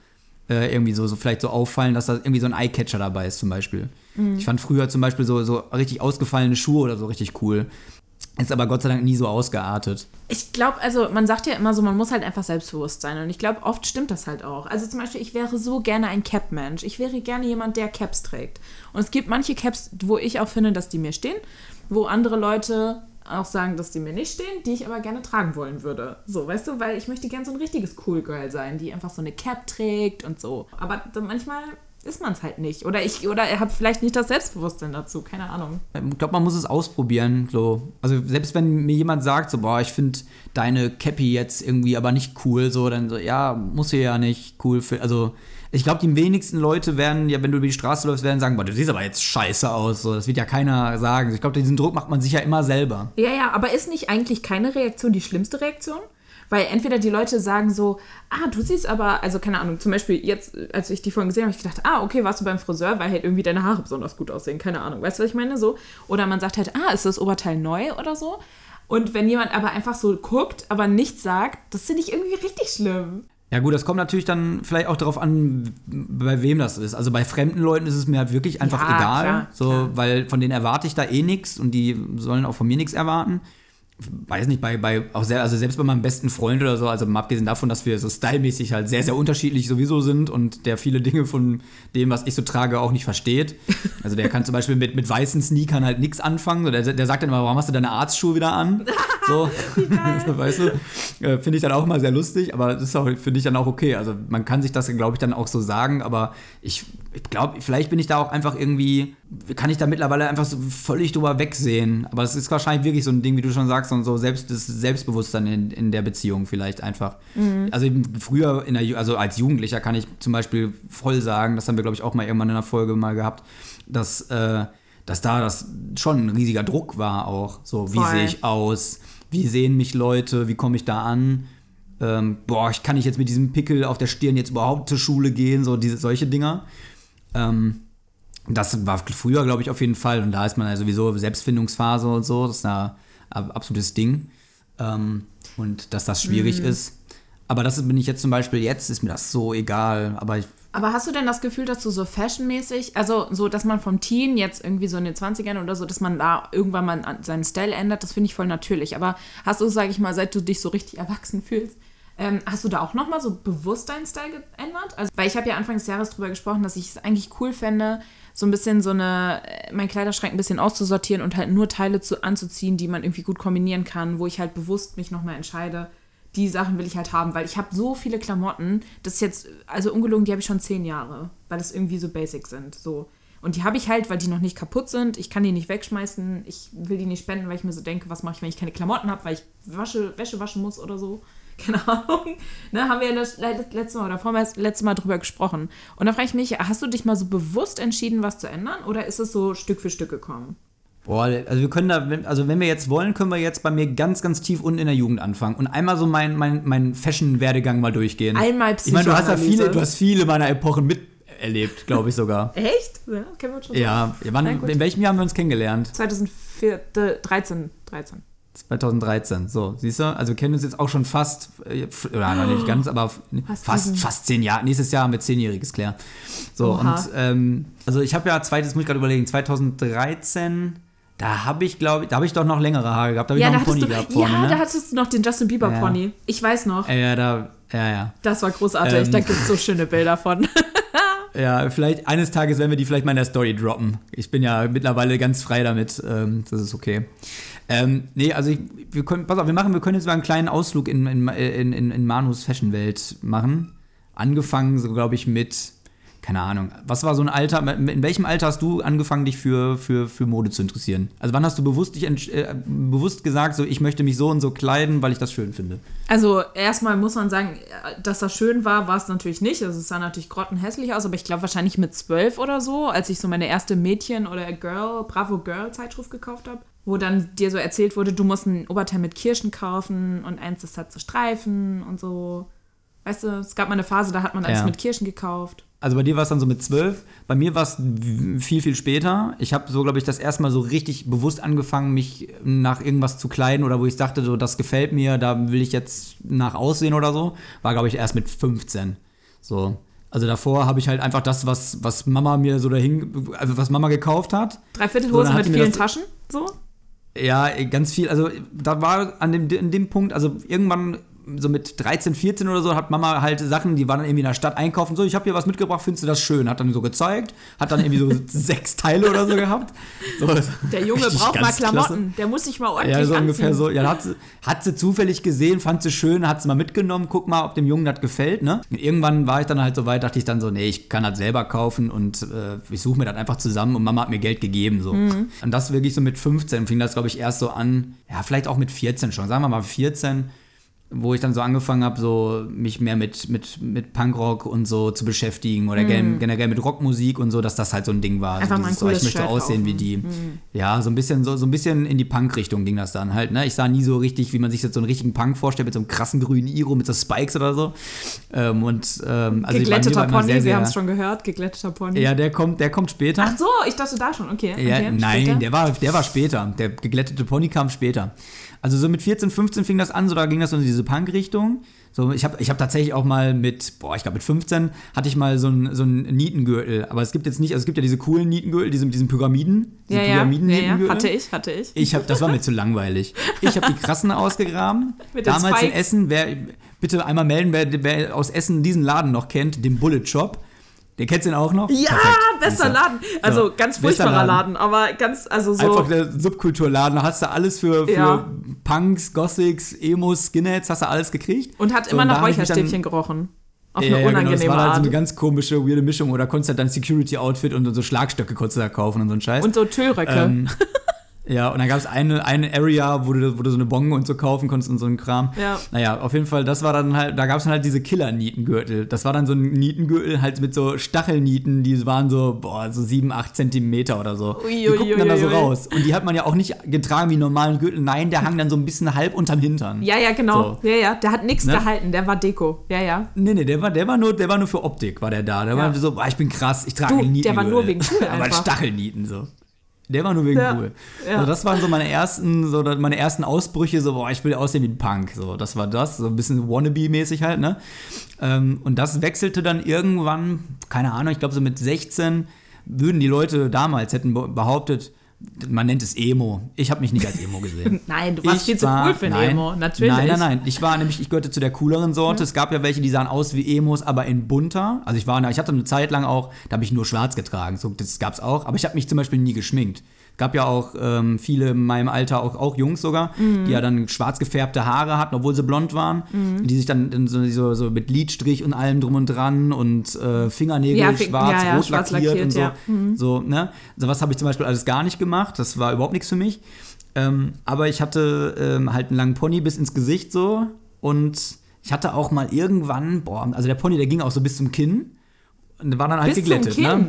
äh, irgendwie so, so vielleicht so auffallen, dass da irgendwie so ein Eyecatcher dabei ist zum Beispiel. Mhm. Ich fand früher zum Beispiel so, so richtig ausgefallene Schuhe oder so richtig cool. Ist aber Gott sei Dank nie so ausgeartet. Ich glaube, also man sagt ja immer so, man muss halt einfach selbstbewusst sein. Und ich glaube, oft stimmt das halt auch. Also zum Beispiel, ich wäre so gerne ein Cap-Mensch. Ich wäre gerne jemand, der Caps trägt. Und es gibt manche Caps, wo ich auch finde, dass die mir stehen, wo andere Leute auch sagen, dass die mir nicht stehen, die ich aber gerne tragen wollen würde. So, weißt du, weil ich möchte gerne so ein richtiges Cool Girl sein, die einfach so eine Cap trägt und so. Aber manchmal ist man es halt nicht. Oder ich, oder er hat vielleicht nicht das Selbstbewusstsein dazu, keine Ahnung. Ich glaube, man muss es ausprobieren. So. Also selbst wenn mir jemand sagt, so, boah, ich finde deine Cappy jetzt irgendwie aber nicht cool, so, dann so, ja, muss sie ja nicht cool für. Also ich glaube, die wenigsten Leute werden, ja, wenn du über die Straße läufst, werden sagen, boah, du siehst aber jetzt scheiße aus. So, das wird ja keiner sagen. Ich glaube, diesen Druck macht man sich ja immer selber. Ja, ja, aber ist nicht eigentlich keine Reaktion die schlimmste Reaktion? Weil entweder die Leute sagen so, ah, du siehst aber, also keine Ahnung, zum Beispiel jetzt, als ich die vorhin gesehen habe, habe ich gedacht, ah, okay, warst du beim Friseur, weil halt irgendwie deine Haare besonders gut aussehen, keine Ahnung. Weißt du, was ich meine? So. Oder man sagt halt, ah, ist das Oberteil neu oder so? Und wenn jemand aber einfach so guckt, aber nichts sagt, das finde ich irgendwie richtig schlimm. Ja gut, das kommt natürlich dann vielleicht auch darauf an, bei wem das ist. Also bei fremden Leuten ist es mir halt wirklich einfach ja, egal, klar, so, klar. weil von denen erwarte ich da eh nichts und die sollen auch von mir nichts erwarten weiß nicht, bei, bei auch sehr, also selbst bei meinem besten Freund oder so, also mal abgesehen davon, dass wir so stylmäßig halt sehr, sehr unterschiedlich sowieso sind und der viele Dinge von dem, was ich so trage, auch nicht versteht. Also der kann zum Beispiel mit, mit weißen Sneakern halt nichts anfangen. So, der, der sagt dann immer, warum hast du deine Arztschuhe wieder an? So, weißt du, äh, finde ich dann auch immer sehr lustig, aber das ist auch, finde ich dann auch okay. Also man kann sich das, glaube ich, dann auch so sagen, aber ich, ich glaube, vielleicht bin ich da auch einfach irgendwie, kann ich da mittlerweile einfach so völlig drüber wegsehen. Aber es ist wahrscheinlich wirklich so ein Ding, wie du schon sagst, und so selbst, das Selbstbewusstsein in, in der Beziehung vielleicht einfach. Mhm. Also früher, in der, also als Jugendlicher kann ich zum Beispiel voll sagen, das haben wir, glaube ich, auch mal irgendwann in einer Folge mal gehabt, dass, äh, dass da das schon ein riesiger Druck war auch. So, wie sehe ich aus? Wie sehen mich Leute? Wie komme ich da an? Ähm, boah, ich kann ich jetzt mit diesem Pickel auf der Stirn jetzt überhaupt zur Schule gehen? So diese, solche Dinger. Ähm, das war früher, glaube ich, auf jeden Fall. Und da ist man ja sowieso Selbstfindungsphase und so. Das ist ein absolutes Ding. Ähm, und dass das schwierig mhm. ist. Aber das bin ich jetzt zum Beispiel jetzt, ist mir das so egal. Aber ich aber hast du denn das Gefühl, dass du so fashionmäßig, also so, dass man vom Teen jetzt irgendwie so in den 20ern oder so, dass man da irgendwann mal seinen Style ändert, das finde ich voll natürlich. Aber hast du, sage ich mal, seit du dich so richtig erwachsen fühlst, ähm, hast du da auch nochmal so bewusst deinen Style geändert? Also, weil ich habe ja Anfang des Jahres drüber gesprochen, dass ich es eigentlich cool fände, so ein bisschen so eine, äh, meinen Kleiderschrank ein bisschen auszusortieren und halt nur Teile zu, anzuziehen, die man irgendwie gut kombinieren kann, wo ich halt bewusst mich nochmal entscheide, die Sachen will ich halt haben, weil ich habe so viele Klamotten, das ist jetzt, also ungelogen, die habe ich schon zehn Jahre, weil das irgendwie so basic sind, so. Und die habe ich halt, weil die noch nicht kaputt sind. Ich kann die nicht wegschmeißen. Ich will die nicht spenden, weil ich mir so denke, was mache ich, wenn ich keine Klamotten habe, weil ich wasche, Wäsche waschen muss oder so. keine Ahnung. Ne, haben wir ja das letzte Mal oder vormals letzte Mal drüber gesprochen. Und da frage ich mich, hast du dich mal so bewusst entschieden, was zu ändern oder ist es so Stück für Stück gekommen? Boah, also wir können da, also wenn wir jetzt wollen, können wir jetzt bei mir ganz, ganz tief unten in der Jugend anfangen und einmal so meinen mein, mein Fashion-Werdegang mal durchgehen. Einmal Ich meine, du hast ja viele, du hast viele meiner Epochen miterlebt, glaube ich sogar. Echt? Ja, kennen wir uns schon. Ja, wann, in welchem Jahr haben wir uns kennengelernt? 2013. 13. 2013, so, siehst du? Also wir kennen uns jetzt auch schon fast, äh, oder noch nicht ganz, aber fast, fast, fast zehn Jahre. Nächstes Jahr haben wir zehnjähriges, Claire. So, Oha. und ähm, also ich habe ja, zweites muss ich gerade überlegen, 2013, da habe ich, glaube ich, da habe ich doch noch längere Haare gehabt. Da habe ja, ich noch einen Pony du, gehabt vorne, Ja, ne? da hattest du noch den Justin Bieber ja. Pony. Ich weiß noch. Ja, da, ja, ja. Das war großartig, ähm, da gibt es so schöne Bilder von. ja, vielleicht eines Tages werden wir die vielleicht mal in der Story droppen. Ich bin ja mittlerweile ganz frei damit, ähm, das ist okay. Ähm, nee, also ich, wir können, pass auf, wir machen, wir können jetzt mal einen kleinen Ausflug in, in, in, in, in Manus Fashion-Welt machen. Angefangen, so glaube ich, mit, keine Ahnung. Was war so ein Alter, in welchem Alter hast du angefangen, dich für, für, für Mode zu interessieren? Also wann hast du bewusst, dich, äh, bewusst gesagt, so ich möchte mich so und so kleiden, weil ich das schön finde? Also erstmal muss man sagen, dass das schön war, war es natürlich nicht. Also es sah natürlich grottenhässlich aus, aber ich glaube wahrscheinlich mit zwölf oder so, als ich so meine erste Mädchen- oder Girl, Bravo Girl Zeitschrift gekauft habe, wo dann dir so erzählt wurde, du musst ein Oberteil mit Kirschen kaufen und eins, das hat so Streifen und so. Weißt du, es gab mal eine Phase, da hat man alles Ja. mit Kirschen gekauft. Also bei dir war es dann so mit zwölf, bei mir war es viel, viel später. Ich habe so, glaube ich, das erste Mal so richtig bewusst angefangen, mich nach irgendwas zu kleiden oder wo ich dachte, so, das gefällt mir, da will ich jetzt nach aussehen oder so, war, glaube ich, erst mit 15. So. Also davor habe ich halt einfach das, was, was Mama mir so dahin, also was Mama gekauft hat. Dreiviertelhose So, mit vielen das- Taschen, so. Ja, ganz viel. Also da war an dem, in dem Punkt, also irgendwann so mit 13, 14 oder so, hat Mama halt Sachen, die waren dann irgendwie in der Stadt einkaufen. So, ich habe hier was mitgebracht, findest du das schön? Hat dann so gezeigt, hat dann irgendwie so sechs Teile oder so gehabt. So, Der Junge braucht mal Klamotten, klasse. der muss sich mal ordentlich Ja, so anziehen. ungefähr so. Ja, hat sie, hat sie zufällig gesehen, fand sie schön, hat sie mal mitgenommen, guck mal, ob dem Jungen das gefällt, ne? Und irgendwann war ich dann halt so weit, dachte ich dann so, nee, ich kann das selber kaufen und äh, ich suche mir das einfach zusammen und Mama hat mir Geld gegeben, so. Mhm. Und das wirklich so mit 15 fing das, glaube ich, erst so an, ja, vielleicht auch mit 14 schon, sagen wir mal 14, wo ich dann so angefangen habe, so mich mehr mit, mit, mit Punkrock und so zu beschäftigen oder gen- generell mit Rockmusik und so, dass das halt so ein Ding war. Mhm. Einfach mal ein so, ich cooles möchte Shirt aussehen wie kaufen. die. Mhm. Ja, so ein bisschen so, so ein bisschen in die Punk-Richtung ging das dann halt. Ne? Ich sah nie so richtig, wie man sich jetzt so einen richtigen Punk vorstellt, mit so einem krassen grünen Iro, mit so Spikes oder so. Ähm, und ähm, also Geglätteter Pony, sehr, wir sehr- haben es schon gehört, geglätteter Pony. Ja, der kommt, der kommt später. Ach so, ich dachte da schon, okay. Ja, okay nein, später. der war, der war später. Der geglättete Pony kam später. Also so mit 14, 15 fing das an, so da ging das so in diese Punk-Richtung. So, ich habe ich hab tatsächlich auch mal mit, boah, ich glaube mit 15 hatte ich mal so einen so einen Nietengürtel. Aber es gibt jetzt nicht, also es gibt ja diese coolen Nietengürtel, diese mit diesen Pyramiden. Diese ja, ja, ja, ja, hatte ich, hatte ich. Ich habe, das war mir zu langweilig. Ich habe die krassen ausgegraben. Mit Damals in Spikes. Essen, wer, bitte einmal melden, wer, wer aus Essen diesen Laden noch kennt, den Bullet Shop. Der kennst du den auch noch? Ja, Perfekt. bester. Laden. Also So, ganz furchtbarer Laden. Laden. aber ganz, also so. Einfach der Subkulturladen, da hast du alles für, für Ja. Punks, Gothics, Emos, Skinheads, hast du alles gekriegt. und hat So, immer nach Räucherstäbchen gerochen. Auf eine ja, genau, unangenehme das war halt so eine ganz komische, weirde Mischung. Oder konntest du halt dein Security-Outfit und so Schlagstöcke konntest du da kaufen und so ein Scheiß. und so Tüllröcke. ähm, ja, und dann gab es eine, eine Area, wo du, wo du so eine Bonge und so kaufen konntest und so ein Kram. Ja. Naja, auf jeden Fall, das war dann halt, da gab es dann halt diese Killer-Nietengürtel. Das war dann so ein Nietengürtel halt mit so Stachelnieten, die waren so, boah, so 7, 8 Zentimeter oder so. Ui, die ui, guckten ui, dann da so ui. raus. Und die hat man ja auch nicht getragen wie einen normalen Gürtel. Nein, der hang dann so ein bisschen halb unterm Hintern. ja, ja, genau. So. Ja, ja. Der hat nichts Ne? gehalten, der war Deko. Ja, ja. Nee, nee, der war, der war nur, der war nur für Optik, war der da. Der Ja. war so, boah, ich bin krass, ich trage Du, einen der war nur Nietengürtel. wegen cool Aber. Stachelnieten so. Der war nur wegen Ja, cool. ja. So, das waren so meine ersten, so meine ersten Ausbrüche, so, boah, ich will aussehen wie ein Punk. So, das war das, so ein bisschen Wannabe-mäßig halt, ne? Ähm, und das wechselte dann irgendwann, keine Ahnung, ich glaube so mit 16 würden die Leute damals hätten be- behauptet, man nennt es Emo. Ich habe mich nicht als Emo gesehen. Nein, du warst Ich viel zu war- cool für ein nein, Emo. Natürlich. Nein, nein, nein. Ich war nämlich, ich gehörte zu der cooleren Sorte. Es gab ja welche, die sahen aus wie Emos, aber in bunter. Also ich war, ich hatte eine Zeit lang auch, da habe ich nur schwarz getragen. So, das gab's auch. Aber ich habe mich zum Beispiel nie geschminkt. Gab ja auch ähm, viele in meinem Alter, auch, auch Jungs sogar, Mhm. die ja dann schwarz gefärbte Haare hatten, obwohl sie blond waren. Die sich dann so, so, so mit Lidstrich und allem drum und dran und äh, Fingernägel Ja, schwarz, ja, rot schwarz lackiert, lackiert, und so. ja. Mhm. So, ne? Sowas habe ich zum Beispiel alles gar nicht gemacht. Das war überhaupt nichts für mich. Ähm, aber ich hatte ähm, halt einen langen Pony bis ins Gesicht so. Und ich hatte auch mal irgendwann, boah, also der Pony, der ging auch so bis zum Kinn. Und war dann halt Bis geglättet, ne?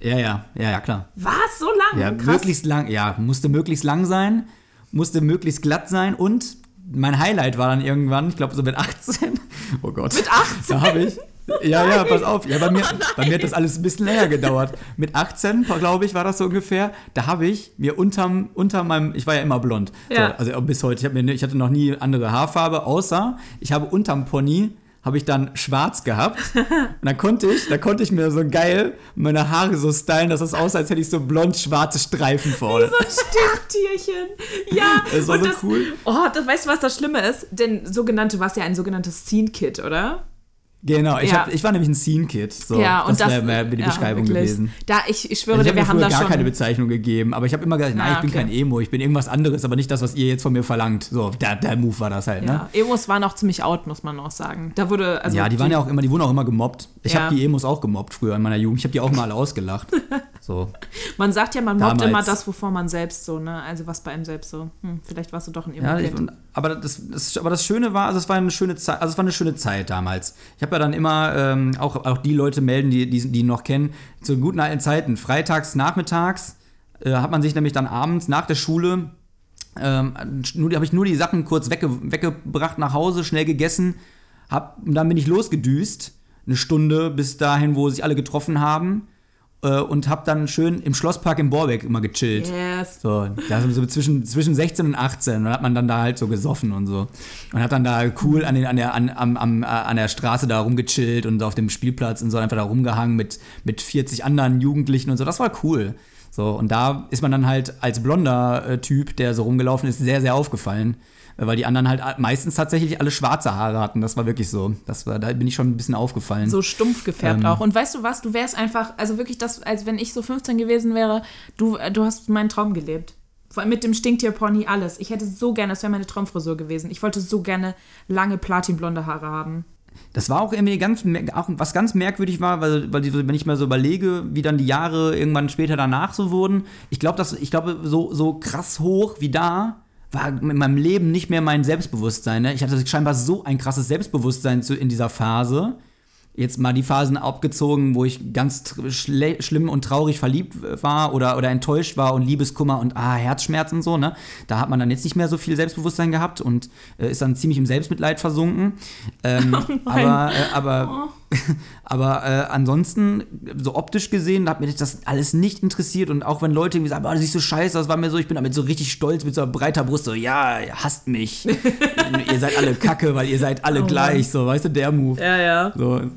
Ja, ja, ja, ja, klar. Was? So lang? Ja, Krass. möglichst lang, ja, musste möglichst lang sein, musste möglichst glatt sein und mein Highlight war dann irgendwann, ich glaube so mit 18. Oh Gott. Mit 18? Da habe ich. Ja, ja, pass auf. Ja, bei mir, Oh bei mir hat das alles ein bisschen länger gedauert. Mit 18, glaube ich, war das so ungefähr. Da habe ich mir unterm, unter meinem, ich war ja immer blond. Ja. So, also bis heute. Ich, mir, ich hatte noch nie andere Haarfarbe, außer ich habe unterm Pony habe ich dann schwarz gehabt. Und dann konnte ich, da konnte ich mir so geil meine Haare so stylen, dass es aussah, als hätte ich so blond-schwarze Streifen vorne. So ein Stinktierchen. Ja. Das war so cool. Oh, das, weißt du, was das Schlimme ist? Denn sogenannte, was ja ein sogenanntes Scene-Kit, oder? Genau, ich, Ja. hab, ich war nämlich ein Scene-Kid. So, ja, und das das wäre wär die ja, Beschreibung wirklich. gewesen. Da, ich, ich schwöre Also dir, ich mir wir haben da gar schon. keine Bezeichnung gegeben, aber ich habe immer gesagt, nein, Ah, ich bin okay. kein Emo, ich bin irgendwas anderes, aber nicht das, was ihr jetzt von mir verlangt. So, der, der Move war das halt, ne? ja, Emos waren auch ziemlich out, muss man auch sagen. Da wurde, also ja, die waren ja auch immer, die wurden auch immer gemobbt. Ich Ja. habe die Emos auch gemobbt früher in meiner Jugend. Ich habe die auch mal alle ausgelacht. So. Man sagt ja, man mobbt Damals. immer das, wovor man selbst so, ne? Also was bei einem selbst so. Hm, vielleicht warst du doch ein Ja, und- aber, das, das, aber das Schöne war, also es war eine schöne Zeit, also es war eine schöne Zeit damals. Ich habe ja dann immer ähm, auch, auch die Leute melden, die, die, die ihn noch kennen, zu guten alten Zeiten. Freitags, nachmittags äh, hat man sich nämlich dann abends nach der Schule ähm, habe ich nur die Sachen kurz wegge, weggebracht nach Hause, schnell gegessen, hab, und dann bin ich losgedüst, eine Stunde bis dahin, wo sich alle getroffen haben und habe dann schön im Schlosspark in Borbeck immer gechillt. Yes. So, da so zwischen, zwischen 16 und 18. Da hat man dann da halt so gesoffen und so. Und hat dann da cool an, den, an, der, an, am, am, äh, an der Straße da rumgechillt und auf dem Spielplatz und so einfach da rumgehangen mit, mit 40 anderen Jugendlichen und so. Das war cool. So, und da ist man dann halt als blonder äh, Typ, der so rumgelaufen ist, sehr, sehr aufgefallen. Weil die anderen halt meistens tatsächlich alle schwarze Haare hatten. Das war wirklich so. Das war, da bin ich schon ein bisschen aufgefallen. So stumpf gefärbt Ähm. auch. Und weißt du was, du wärst einfach, also wirklich das, als wenn ich so 15 gewesen wäre, du, du hast meinen Traum gelebt. Vor allem mit dem Stinktier-Pony, alles. Ich hätte so gerne, das wäre meine Traumfrisur gewesen. Ich wollte so gerne lange platinblonde Haare haben. Das war auch irgendwie ganz, auch was ganz merkwürdig war, weil, weil wenn ich mal so überlege, wie dann die Jahre irgendwann später danach so wurden. Ich glaube, dass ich glaube, so, so krass hoch wie da war in meinem Leben nicht mehr mein Selbstbewusstsein. Ne? Ich hatte scheinbar so ein krasses Selbstbewusstsein zu, in dieser Phase. Jetzt mal die Phasen abgezogen, wo ich ganz schlimm und traurig verliebt äh, war oder, oder enttäuscht war und Liebeskummer und ah, Herzschmerz und so, ne? Da hat man dann jetzt nicht mehr so viel Selbstbewusstsein gehabt und äh, ist dann ziemlich im Selbstmitleid versunken. Ähm, aber äh, aber, aber äh, ansonsten, so optisch gesehen, hat mir das alles nicht interessiert und auch wenn Leute irgendwie sagen, oh, du siehst so scheiße, das war mir so, ich bin damit so richtig stolz mit so einer breiter Brust, so, ja, ihr hasst mich. ihr seid alle kacke, weil ihr seid alle Oh gleich, so, weißt du, der Move. Ja, ja. So.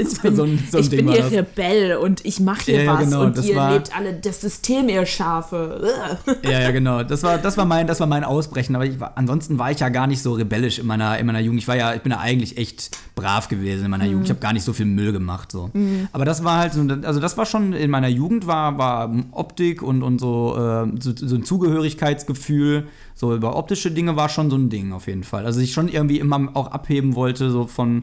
Ich bin, So ein- so ein ich Ding bin das. Rebell und ich mache hier Ja, was genau, und ihr war- lebt alle das System, ihr Schafe. Ja, ja, genau. Das war, das war mein, das war mein Ausbrechen. Aber war, ansonsten war ich ja gar nicht so rebellisch in meiner, in meiner Jugend. Ich war ja, ich bin ja eigentlich echt brav gewesen in meiner Jugend. Ich habe gar nicht so viel Müll gemacht. So. Aber das war halt so, also das war schon in meiner Jugend war, war Optik und, und so, äh, so, so ein Zugehörigkeitsgefühl. So über optische Dinge war schon so ein Ding auf jeden Fall. Also ich schon irgendwie immer auch abheben wollte, so von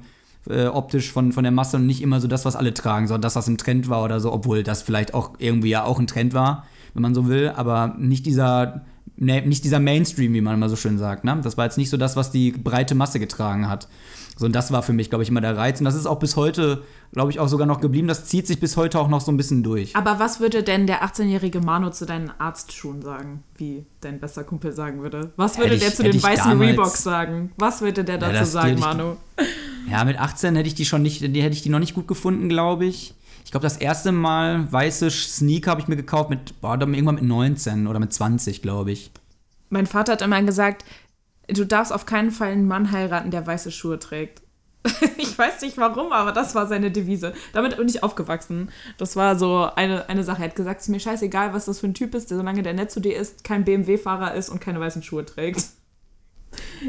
äh, optisch von, von der Masse und nicht immer so das, was alle tragen, sondern das, was im Trend war oder so, obwohl das vielleicht auch irgendwie ja auch ein Trend war, wenn man so will, aber nicht dieser, ne, nicht dieser Mainstream, wie man immer so schön sagt. Ne? Das war jetzt nicht so das, was die breite Masse getragen hat. So, und das war für mich, glaube ich, immer der Reiz. Und das ist auch bis heute, glaube ich, auch sogar noch geblieben. Das zieht sich bis heute auch noch so ein bisschen durch. Aber was würde denn der 18-jährige Manu zu deinen Arztschuhen sagen, wie dein bester Kumpel sagen würde? Was würde Hätte der ich- zu den weißen Reeboks sagen? Was würde der dazu die sagen, ich- Manu? Ja, mit 18 hätte ich die schon nicht, die hätte ich die noch nicht gut gefunden, glaube ich. Ich glaube, das erste Mal weiße Sneaker habe ich mir gekauft mit, boah, dann irgendwann mit 19 oder mit 20, glaube ich. Mein Vater hat immer gesagt, du darfst auf keinen Fall einen Mann heiraten, der weiße Schuhe trägt. ich weiß nicht warum, aber das war seine Devise. Damit bin ich aufgewachsen. Das war so eine, eine Sache. Er hat gesagt, es ist mir scheißegal, was das für ein Typ ist, der, solange der nett zu dir ist, kein BMW-Fahrer ist und keine weißen Schuhe trägt.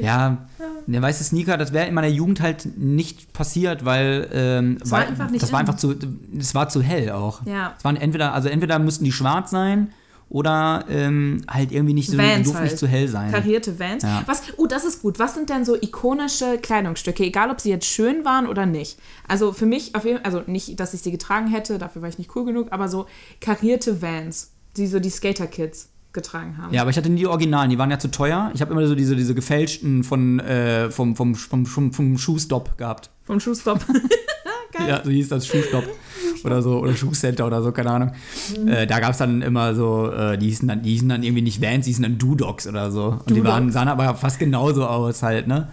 Ja, der weiße Sneaker, das wäre in meiner Jugend halt nicht passiert, weil, ähm, Es war weil einfach nicht das war in. einfach zu, es war zu hell auch. Ja. Es waren entweder, also entweder mussten die schwarz sein oder ähm, halt irgendwie nicht so, Vans halt. nicht zu hell sein. Karierte Vans. Ja. Was, uh, das ist gut. Was sind denn so ikonische Kleidungsstücke, egal ob sie jetzt schön waren oder nicht? Also für mich auf jeden also nicht, dass ich sie getragen hätte, dafür war ich nicht cool genug, aber so karierte Vans, die so die Skater-Kids getragen haben. Ja, aber ich hatte nie die Originalen, die waren ja zu teuer. Ich habe immer so diese, diese gefälschten von, äh, vom, vom, vom, vom, vom Schuhstop gehabt. Vom Schuhstop. Geil. Ja, so hieß das Schuhstop oder so oder Schuhcenter oder so, keine Ahnung. Äh, da gab es dann immer so, äh, die, hießen dann, die hießen dann irgendwie nicht Vans, die hießen dann Dudogs oder so. Und die waren, sahen aber fast genauso aus halt, ne?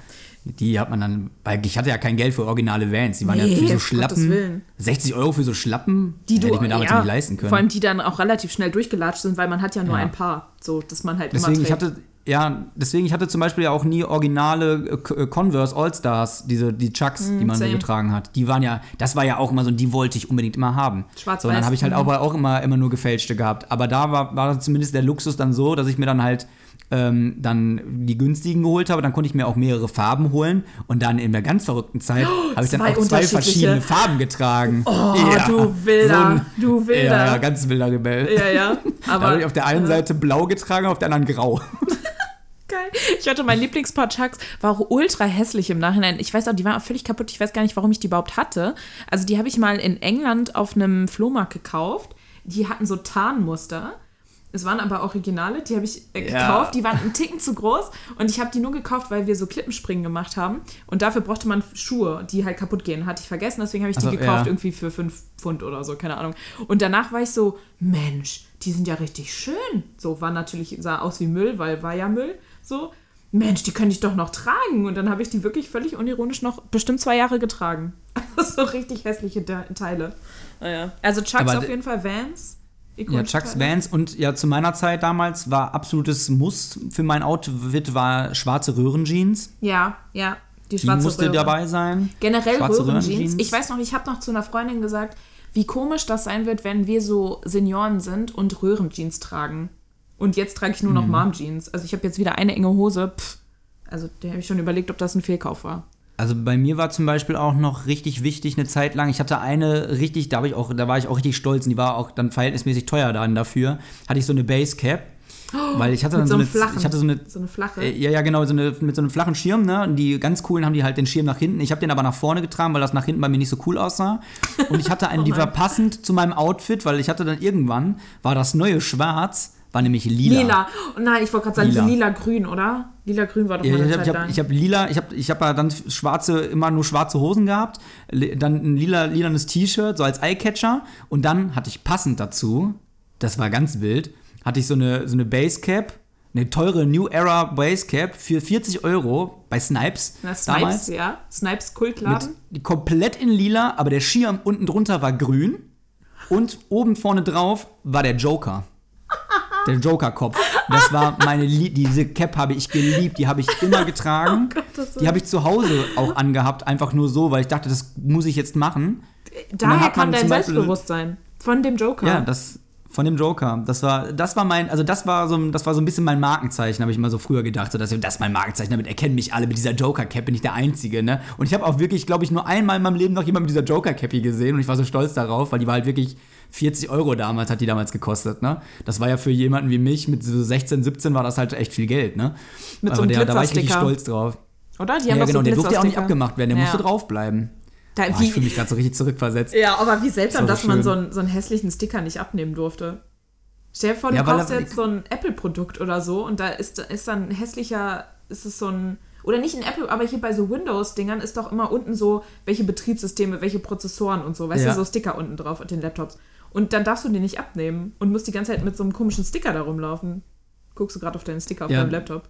Die hat man dann, weil ich hatte ja kein Geld für originale Vans. Die waren ja Nee, für so Schlappen. Willen. 60 Euro für so Schlappen, Die du, hätte ich mir damals ja, nicht leisten können. Vor allem die dann auch relativ schnell durchgelatscht sind, weil man hat ja nur Ja. ein paar, so dass man halt Deswegen, immer ich trägt. hatte, ja, deswegen, ich hatte zum Beispiel ja auch nie originale äh, äh, Converse All-Stars, diese, die Chucks, die man so Mm, same. getragen hat. Die waren ja, das war ja auch immer so, die wollte ich unbedingt immer haben. Schwarz-Weiß, So, und dann habe ich halt mhm. auch, auch immer, immer nur gefälschte gehabt. Aber da war, war zumindest der Luxus dann so, dass ich mir dann halt ähm, dann die günstigen geholt habe, dann konnte ich mir auch mehrere Farben holen und dann in der ganz verrückten Zeit habe ich dann auch zwei verschiedene Farben getragen. Oh, du Wilder, du Wilder. Ja, ja, ganz wilder Rebell. Ja, ja. Da habe Aber ich auf der einen Seite blau getragen, auf der anderen grau. geil. Ich hatte mein Lieblingspaar Chucks, war auch ultra hässlich im Nachhinein. Ich weiß auch, die waren auch völlig kaputt. Ich weiß gar nicht, warum ich die überhaupt hatte. Also die habe ich mal in England auf einem Flohmarkt gekauft. Die hatten so Tarnmuster. Es waren aber Originale, die habe ich äh, Ja. gekauft. Die waren einen Ticken zu groß und ich habe die nur gekauft, weil wir so Klippenspringen gemacht haben. Und dafür brauchte man Schuhe, die halt kaputt gehen. Hatte ich vergessen, deswegen habe ich die Also, gekauft, ja. irgendwie für 5 Pfund oder so, keine Ahnung. Und danach war ich so, Mensch, die sind ja richtig schön. So, war natürlich, sah aus wie Müll, weil war ja Müll. So, Mensch, die könnte ich doch noch tragen. Und dann habe ich die wirklich völlig unironisch noch bestimmt zwei Jahre getragen. Also so richtig hässliche De Teile. Naja. Also Chucks Aber auf de- jeden Fall Vans. Ja, Chucks. Vans und ja, zu meiner Zeit damals war absolutes Muss für mein Outfit war schwarze Röhrenjeans. Ja, ja. Die Die schwarze musste Röhre. dabei sein. Generell Röhrenjeans. Röhrenjeans. Ich weiß noch, ich habe noch zu einer Freundin gesagt, wie komisch das sein wird, wenn wir so Senioren sind und Röhrenjeans tragen. Und jetzt trage ich nur Mhm. noch Mom-Jeans. Also ich habe jetzt wieder eine enge Hose. Pff. Also da habe ich schon überlegt, ob das ein Fehlkauf war. Also bei mir war zum Beispiel auch noch richtig wichtig eine Zeit lang. Ich hatte eine richtig, da, ich auch, da war ich auch richtig stolz und die war auch dann verhältnismäßig teuer dann dafür. Hatte ich so eine Basecap, weil ich hatte dann so so eine, flachen. ich hatte so eine So eine flache. Äh, Ja, ja, genau, so eine, mit so einem flachen Schirm, ne? Und die ganz coolen haben die halt den Schirm nach hinten. Ich habe den aber nach vorne getragen, weil das nach hinten bei mir nicht so cool aussah. Und ich hatte einen, die war passend zu meinem Outfit, weil ich hatte dann irgendwann, war das neue Schwarz, war nämlich lila. Lila. Oh nein, ich wollte gerade sagen, Lila. lila-grün, oder? Lila-grün war doch Ja, mal eine ich Zeit habe hab, ich hab lila, ich habe ich hab ja dann schwarze, immer nur schwarze Hosen gehabt, dann ein lila, lilanes T-Shirt, so als Eyecatcher und dann hatte ich passend dazu, das war ganz wild, hatte ich so eine, so eine Basecap, eine teure New Era Basecap für 40 Euro bei Snipes Na, Snipes, damals. ja. Snipes Mit, Kultladen. die komplett in lila, aber der Schirm unten drunter war grün und oben vorne drauf war der Joker. Der Joker-Kopf. Das war meine Lie diese Cap habe ich geliebt, die habe ich immer getragen. Oh das die habe ich zu Hause auch angehabt, einfach nur so, weil ich dachte, das muss ich jetzt machen. Daher hat kam dein Selbstbewusstsein. Von dem Joker. Ja, das von dem Joker. Das war, das war mein, also das war so, das war so ein bisschen mein Markenzeichen, habe ich mal so früher gedacht, so, dass das ist mein Markenzeichen, damit erkennen mich alle mit dieser Joker-Cap, bin ich der Einzige, ne? Und ich habe auch wirklich, glaube ich, nur einmal in meinem Leben noch jemand mit dieser Joker-Cappy gesehen und ich war so stolz darauf, weil die war halt wirklich 40 Euro damals, hat die damals gekostet, ne? Das war ja für jemanden wie mich mit so 16, 17 war das halt echt viel Geld, ne? Mit so einem der, da war ich richtig stolz drauf. Oder? Die Ja, haben doch genau, so der durfte ja auch nicht abgemacht werden, der Ja. musste draufbleiben. Da, Oh, ich fühle mich gerade so richtig zurückversetzt. ja, aber wie seltsam, Das dass man so einen, so einen hässlichen Sticker nicht abnehmen durfte. Stell dir vor, du Ja, kaufst jetzt so ein Apple-Produkt oder so und da ist, ist dann ein hässlicher, ist es so ein, oder nicht ein Apple, aber hier bei so Windows-Dingern ist doch immer unten so, welche Betriebssysteme, welche Prozessoren und so, weißt Ja. du, so Sticker unten drauf auf den Laptops. Und dann darfst du den nicht abnehmen und musst die ganze Zeit mit so einem komischen Sticker da rumlaufen. Guckst du gerade auf deinen Sticker auf Ja. deinem Laptop.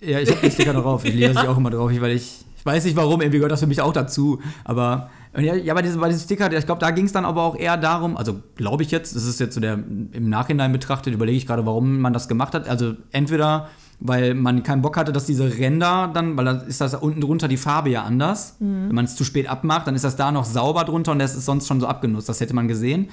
Ja, ich habe den Sticker noch drauf. Ich lese ich auch immer drauf, weil ich, ich weiß nicht warum, irgendwie gehört das für mich auch dazu. Aber ja, ja bei, diesem, bei diesem Sticker, ich glaube, da ging es dann aber auch eher darum, also glaube ich jetzt, das ist jetzt so der, im Nachhinein betrachtet, überlege ich gerade, warum man das gemacht hat. Also entweder, weil man keinen Bock hatte, dass diese Ränder dann, weil dann ist das unten drunter die Farbe ja anders. Wenn man es zu spät abmacht, dann ist das da noch sauber drunter und das ist sonst schon so abgenutzt. Das hätte man gesehen.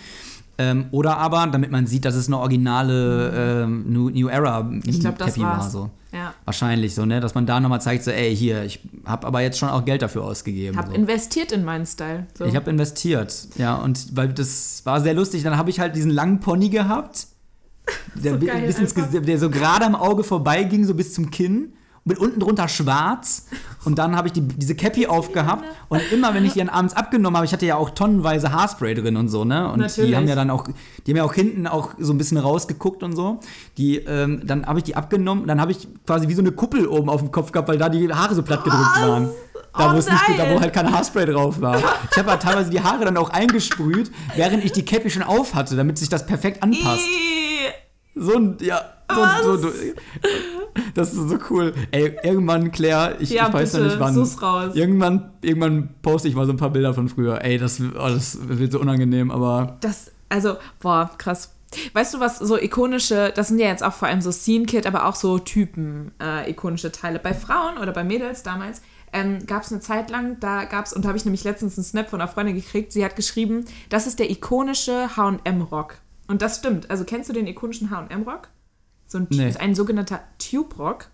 Ähm, oder aber, damit man sieht, dass es eine originale ähm, New, New Era Ich glaube, das Cappy war. So. Ja. Wahrscheinlich so, ne? Dass man da nochmal zeigt, so, ey, hier, ich habe aber jetzt schon auch Geld dafür ausgegeben. Hab so. investiert in meinen Style. So. Ich habe investiert, ja, und weil das war sehr lustig. Dann habe ich halt diesen langen Pony gehabt, der, So geil der so gerade am Auge vorbeiging, so bis zum Kinn. Mit unten drunter schwarz und dann habe ich die, diese Cappy aufgehabt und immer wenn ich die dann abends abgenommen habe, ich hatte ja auch tonnenweise Haarspray drin und so, ne? Und Natürlich. die haben ja dann auch, die haben ja auch hinten auch so ein bisschen rausgeguckt und so. Die, ähm, dann habe ich die abgenommen, dann habe ich quasi wie so eine Kuppel oben auf dem Kopf gehabt, weil da die Haare so platt gedrückt waren. Da, Oh wo es nicht, da wo halt kein Haarspray drauf war. Ich habe halt teilweise die Haare dann auch eingesprüht, während ich die Cappy schon auf hatte, damit sich das perfekt anpasst. So ein, ja, so, so, so, das ist so cool. Ey, irgendwann, Claire, ich, Ja, ich weiß bitte, noch nicht wann. such's raus. Irgendwann, irgendwann poste ich mal so ein paar Bilder von früher. Ey, das, oh, das wird so unangenehm, aber Das, also, boah, krass. Weißt du, was so ikonische, das sind ja jetzt auch vor allem so Scene-Kit, aber auch so Typen äh, ikonische Teile. Bei Frauen oder bei Mädels damals ähm, gab es eine Zeit lang, da gab es, und da habe ich nämlich letztens einen Snap von einer Freundin gekriegt, sie hat geschrieben, das ist der ikonische H&M-Rock. Und das stimmt. Also kennst du den ikonischen H&M-Rock? So ein, Nee. ist ein sogenannter Tube Rock.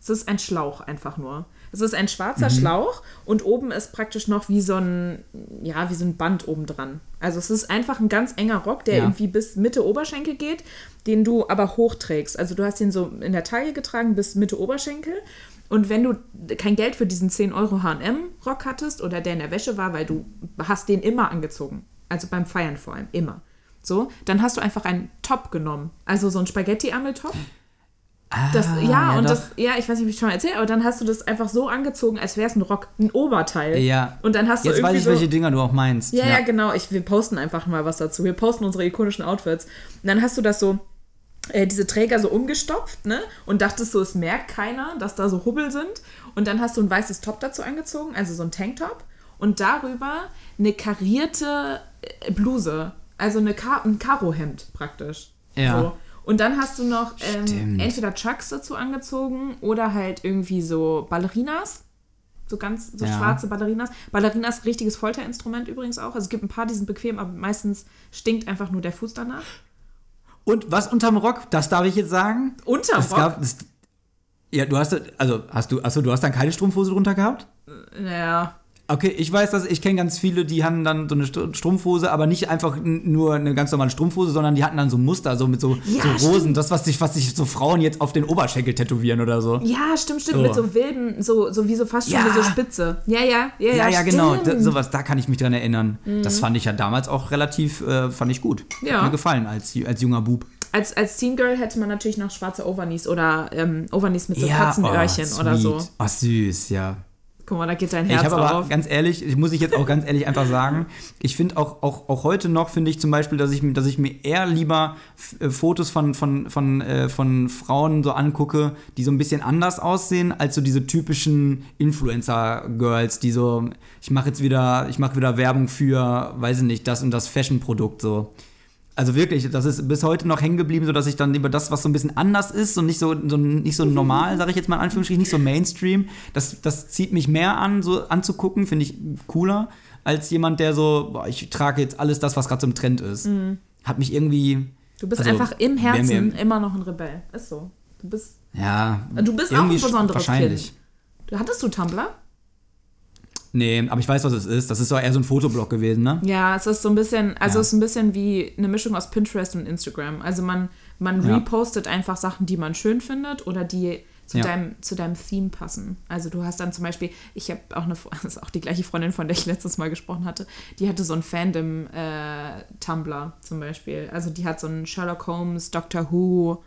Es ist ein Schlauch einfach nur. Es ist ein schwarzer Schlauch und oben ist praktisch noch wie so ein, ja, wie so ein Band oben dran. Also es ist einfach ein ganz enger Rock, der Ja. irgendwie bis Mitte Oberschenkel geht, den du aber hochträgst. Also du hast ihn so in der Taille getragen bis Mitte Oberschenkel. Und wenn du kein Geld für diesen 10 Euro H&M-Rock hattest oder der in der Wäsche war, weil du hast den immer angezogen. Also beim Feiern vor allem, immer. So, dann hast du einfach einen Top genommen. Also so ein Spaghetti-Ärmel-Top. Das, ja, Ah, ja, und doch. das, ja, ich weiß nicht, wie ich schon mal erzählt, aber dann hast du das einfach so angezogen, als wäre es ein Rock, ein Oberteil. Ja. Und dann hast du Jetzt irgendwie weiß ich, so, welche Dinger du auch meinst. ja, ja, genau. Ich, wir posten einfach mal was dazu. Wir posten unsere ikonischen Outfits. Und dann hast du das so, äh, diese Träger so umgestopft, ne? Und dachtest so, es merkt keiner, dass da so Hubbel sind. Und dann hast du ein weißes Top dazu angezogen, also so ein Tanktop. Und darüber eine karierte äh, Bluse. Also eine Ka ein Karohemd praktisch. Ja. So. Und dann hast du noch ähm, entweder Chucks dazu angezogen oder halt irgendwie so Ballerinas. So ganz so Ja. schwarze Ballerinas. Ballerinas richtiges Folterinstrument übrigens auch. Also es gibt ein paar, die sind bequem, aber meistens stinkt einfach nur der Fuß danach. Und was unterm Rock, das darf ich jetzt sagen? Unterm es Rock? Gab, es, ja, du hast, also hast du, achso, du hast dann keine Strumpfhose drunter gehabt? Naja. Okay, ich weiß, dass ich kenne ganz viele, die haben dann so eine Str- Strumpfhose, aber nicht einfach nur eine ganz normale Strumpfhose, sondern die hatten dann so Muster, so mit so, Ja, so Rosen, stimmt. das, was sich, was sich so Frauen jetzt auf den Oberschenkel tätowieren oder so. Ja, stimmt, stimmt. So. Mit so wilden, so, so wie so fast schon Ja. wie so Spitze. Ja, ja, ja, Ja, ja, genau, stimmt. Mhm. da, sowas, da kann ich mich dran erinnern. Das fand ich ja damals auch relativ, äh, fand ich gut. Ja. Hat mir gefallen als, als junger Bub. Als, als Teen Girl hätte man natürlich noch schwarze Overknees oder ähm, Overknees mit so ja, Katzenöhrchen oh, oder so. sweet. Oh, süß, ja. Guck mal, da geht dein Ich Herz habe aber auf. ganz ehrlich, ich muss ich jetzt auch ganz ehrlich einfach sagen, ich finde auch, auch, auch heute noch, finde ich zum Beispiel, dass ich, mir- dass ich mir eher lieber äh, Fotos von, von, von, äh, von Frauen so angucke, die so ein bisschen anders aussehen, als so diese typischen Influencer-Girls, die so, ich mache jetzt wieder, ich mache wieder Werbung für, weiß ich nicht, das und das Fashion-Produkt so. Also wirklich, das ist bis heute noch hängen geblieben, so dass ich dann über das, was so ein bisschen anders ist und nicht so, so nicht so normal, sage ich jetzt mal in Anführungsstrichen, nicht so Mainstream, das, das zieht mich mehr an, so anzugucken, finde ich cooler, als jemand, der so, boah, ich trage jetzt alles das, was gerade so im Trend ist. Hat mich irgendwie. Du bist also, einfach im Herzen mir- immer noch ein Rebell. Ist so. Du bist. Ja. Du bist auch ein besonderes Wahrscheinlich. Kind. Du, hattest du Tumblr? Nee, aber ich weiß, was es ist. Das ist doch eher so ein Fotoblock gewesen, ne? Ja, es ist so ein bisschen, also Ja. es ist ein bisschen wie eine Mischung aus Pinterest und Instagram. Also man, man Ja. repostet einfach Sachen, die man schön findet oder die zu, Ja. deinem, zu deinem Theme passen. Also du hast dann zum Beispiel, ich habe auch eine, das ist auch die gleiche Freundin, von der ich letztes Mal gesprochen hatte, die hatte so ein Fandom äh, Tumblr zum Beispiel. Also die hat so einen Sherlock Holmes, Doctor Who,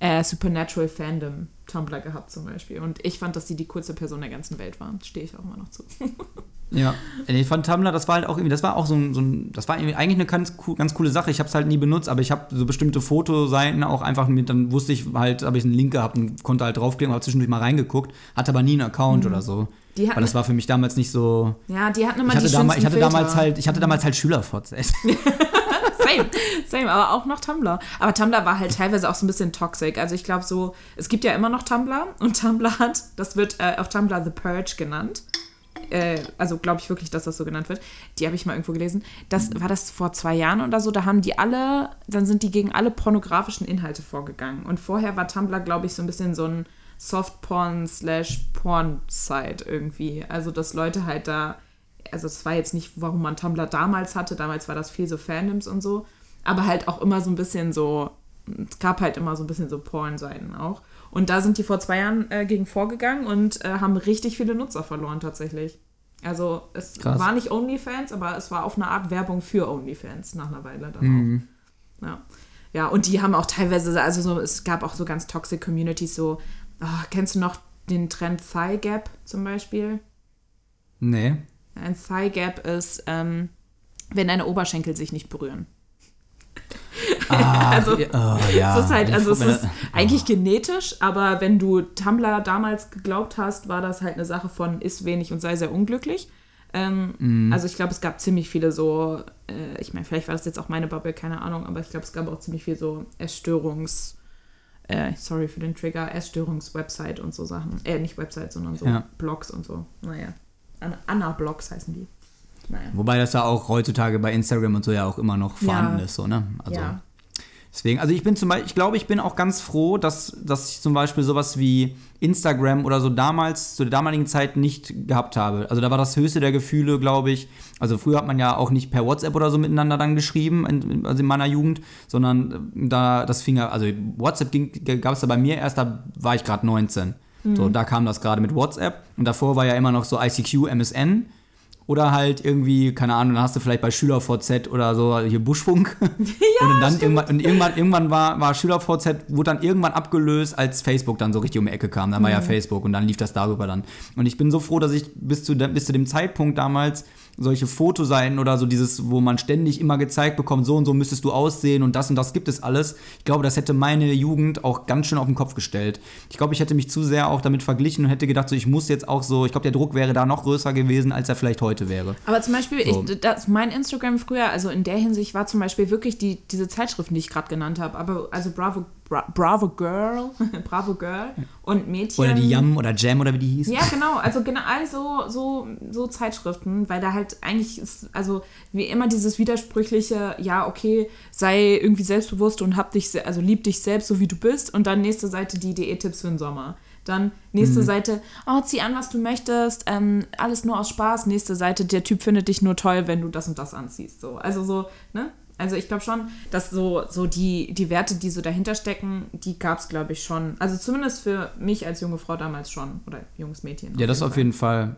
äh, Supernatural Fandom Tumblr gehabt zum Beispiel. Und ich fand, dass sie die coolste Person der ganzen Welt war. Stehe ich auch immer noch zu. Ja. Nee, von Tumblr, das war halt auch irgendwie, das war auch so ein, so ein das war eigentlich eine ganz, ganz coole Sache. Ich habe es halt nie benutzt, aber ich habe so bestimmte Fotoseiten auch einfach mit, dann wusste ich halt, habe ich einen Link gehabt und konnte halt draufklicken, habe zwischendurch mal reingeguckt, hatte aber nie einen Account oder so. Mhm. Die hatten- Weil das war für mich damals nicht so. Ja, die hatten immer Ich hatte, die damals, ich hatte damals Filter. halt, ich hatte damals halt Schülerfotzes. Same, same, aber auch noch Tumblr. Aber Tumblr war halt teilweise auch so ein bisschen toxic. Also ich glaube so, es gibt ja immer noch Tumblr und Tumblr hat, das wird äh, auf Tumblr The Purge genannt. Äh, also glaube ich wirklich, dass das so genannt wird. Die habe ich mal irgendwo gelesen. Das war das vor zwei Jahren oder so. Da haben die alle, dann sind die gegen alle pornografischen Inhalte vorgegangen. Und vorher war Tumblr, glaube ich, so ein bisschen so ein Softporn slash Porn-Site irgendwie. Also dass Leute halt da also es war jetzt nicht, warum man Tumblr damals hatte, damals war das viel so Fandoms und so, aber halt auch immer so ein bisschen so, es gab halt immer so ein bisschen so Porn-Seiten auch. Und da sind die vor zwei Jahren äh, gegen vorgegangen und äh, haben richtig viele Nutzer verloren tatsächlich. Also es Krass. war nicht OnlyFans, aber es war auf eine Art Werbung für OnlyFans nach einer Weile dann auch. Ja. ja, und die haben auch teilweise, also so, es gab auch so ganz toxic Communities, so, ah, kennst du noch den Trend Thigh Gap zum Beispiel? nee. Ein Thigh Gap ist, ähm, wenn deine Oberschenkel sich nicht berühren. Ah, Also, oh, ja. es ist halt, also es ist eigentlich genetisch, aber wenn du Tumblr damals geglaubt hast, war das halt eine Sache von ist wenig und sei sehr unglücklich. Ähm, Mhm. Also ich glaube, es gab ziemlich viele so, äh, ich meine, vielleicht war das jetzt auch meine Bubble, keine Ahnung, aber ich glaube, es gab auch ziemlich viel so Essstörungs, äh, sorry für den Trigger, Essstörungs-Website und so Sachen. Äh, nicht Website, sondern so Ja. Blogs und so. Naja. An- Anna-Blogs heißen die. Naja. Wobei das ja auch heutzutage bei Instagram und so ja auch immer noch vorhanden Ja. ist, so, ne? Also, ja. Deswegen, also ich bin zum Beispiel, ich glaube, ich bin auch ganz froh, dass, dass ich zum Beispiel sowas wie Instagram oder so damals, zu der damaligen Zeit nicht gehabt habe. Also da war das höchste der Gefühle, glaube ich. Also früher hat man ja auch nicht per WhatsApp oder so miteinander dann geschrieben, in, also in meiner Jugend, sondern da das fing ja, also WhatsApp gab es da bei mir erst, da war ich gerade 19. Mhm. So, da kam das gerade mit WhatsApp. Und davor war ja immer noch so ICQ, MSN. Oder halt irgendwie, keine Ahnung, dann hast du vielleicht bei SchülerVZ oder so hier Buschfunk. Ja, und dann irgendwann, und irgendwann, irgendwann war, war SchülerVZ, wurde dann irgendwann abgelöst, als Facebook dann so richtig um die Ecke kam. Dann war mhm. ja Facebook und dann lief das darüber dann. Und ich bin so froh, dass ich bis zu, bis zu dem Zeitpunkt damals solche Fotoseiten oder so dieses, wo man ständig immer gezeigt bekommt, so und so müsstest du aussehen und das und das gibt es alles. Ich glaube, das hätte meine Jugend auch ganz schön auf den Kopf gestellt. Ich glaube, ich hätte mich zu sehr auch damit verglichen und hätte gedacht, so ich muss jetzt auch so, ich glaube, der Druck wäre da noch größer gewesen, als er vielleicht heute wäre. Aber zum Beispiel, so. ich, das, mein Instagram früher, also in der Hinsicht war zum Beispiel wirklich die, diese Zeitschriften, die ich gerade genannt habe, aber also Bravo Bra Bravo Girl, Bravo Girl und Mädchen. Oder die Yum oder Jam oder wie die hieß. Ja, genau. Also genau so, so, so Zeitschriften, weil da halt eigentlich ist, also wie immer dieses widersprüchliche, ja, okay, sei irgendwie selbstbewusst und hab dich, also lieb dich selbst, so wie du bist. Und dann nächste Seite die Diät-Tipps für den Sommer. Dann nächste mhm. Seite, oh, zieh an, was du möchtest, ähm, alles nur aus Spaß. Nächste Seite, der Typ findet dich nur toll, wenn du das und das anziehst. So, also so, ne? Also ich glaube schon, dass so, so die, die Werte, die so dahinter stecken, die gab es, glaube ich, schon. Also zumindest für mich als junge Frau damals schon. Oder junges Mädchen. Ja, das auf jeden Fall.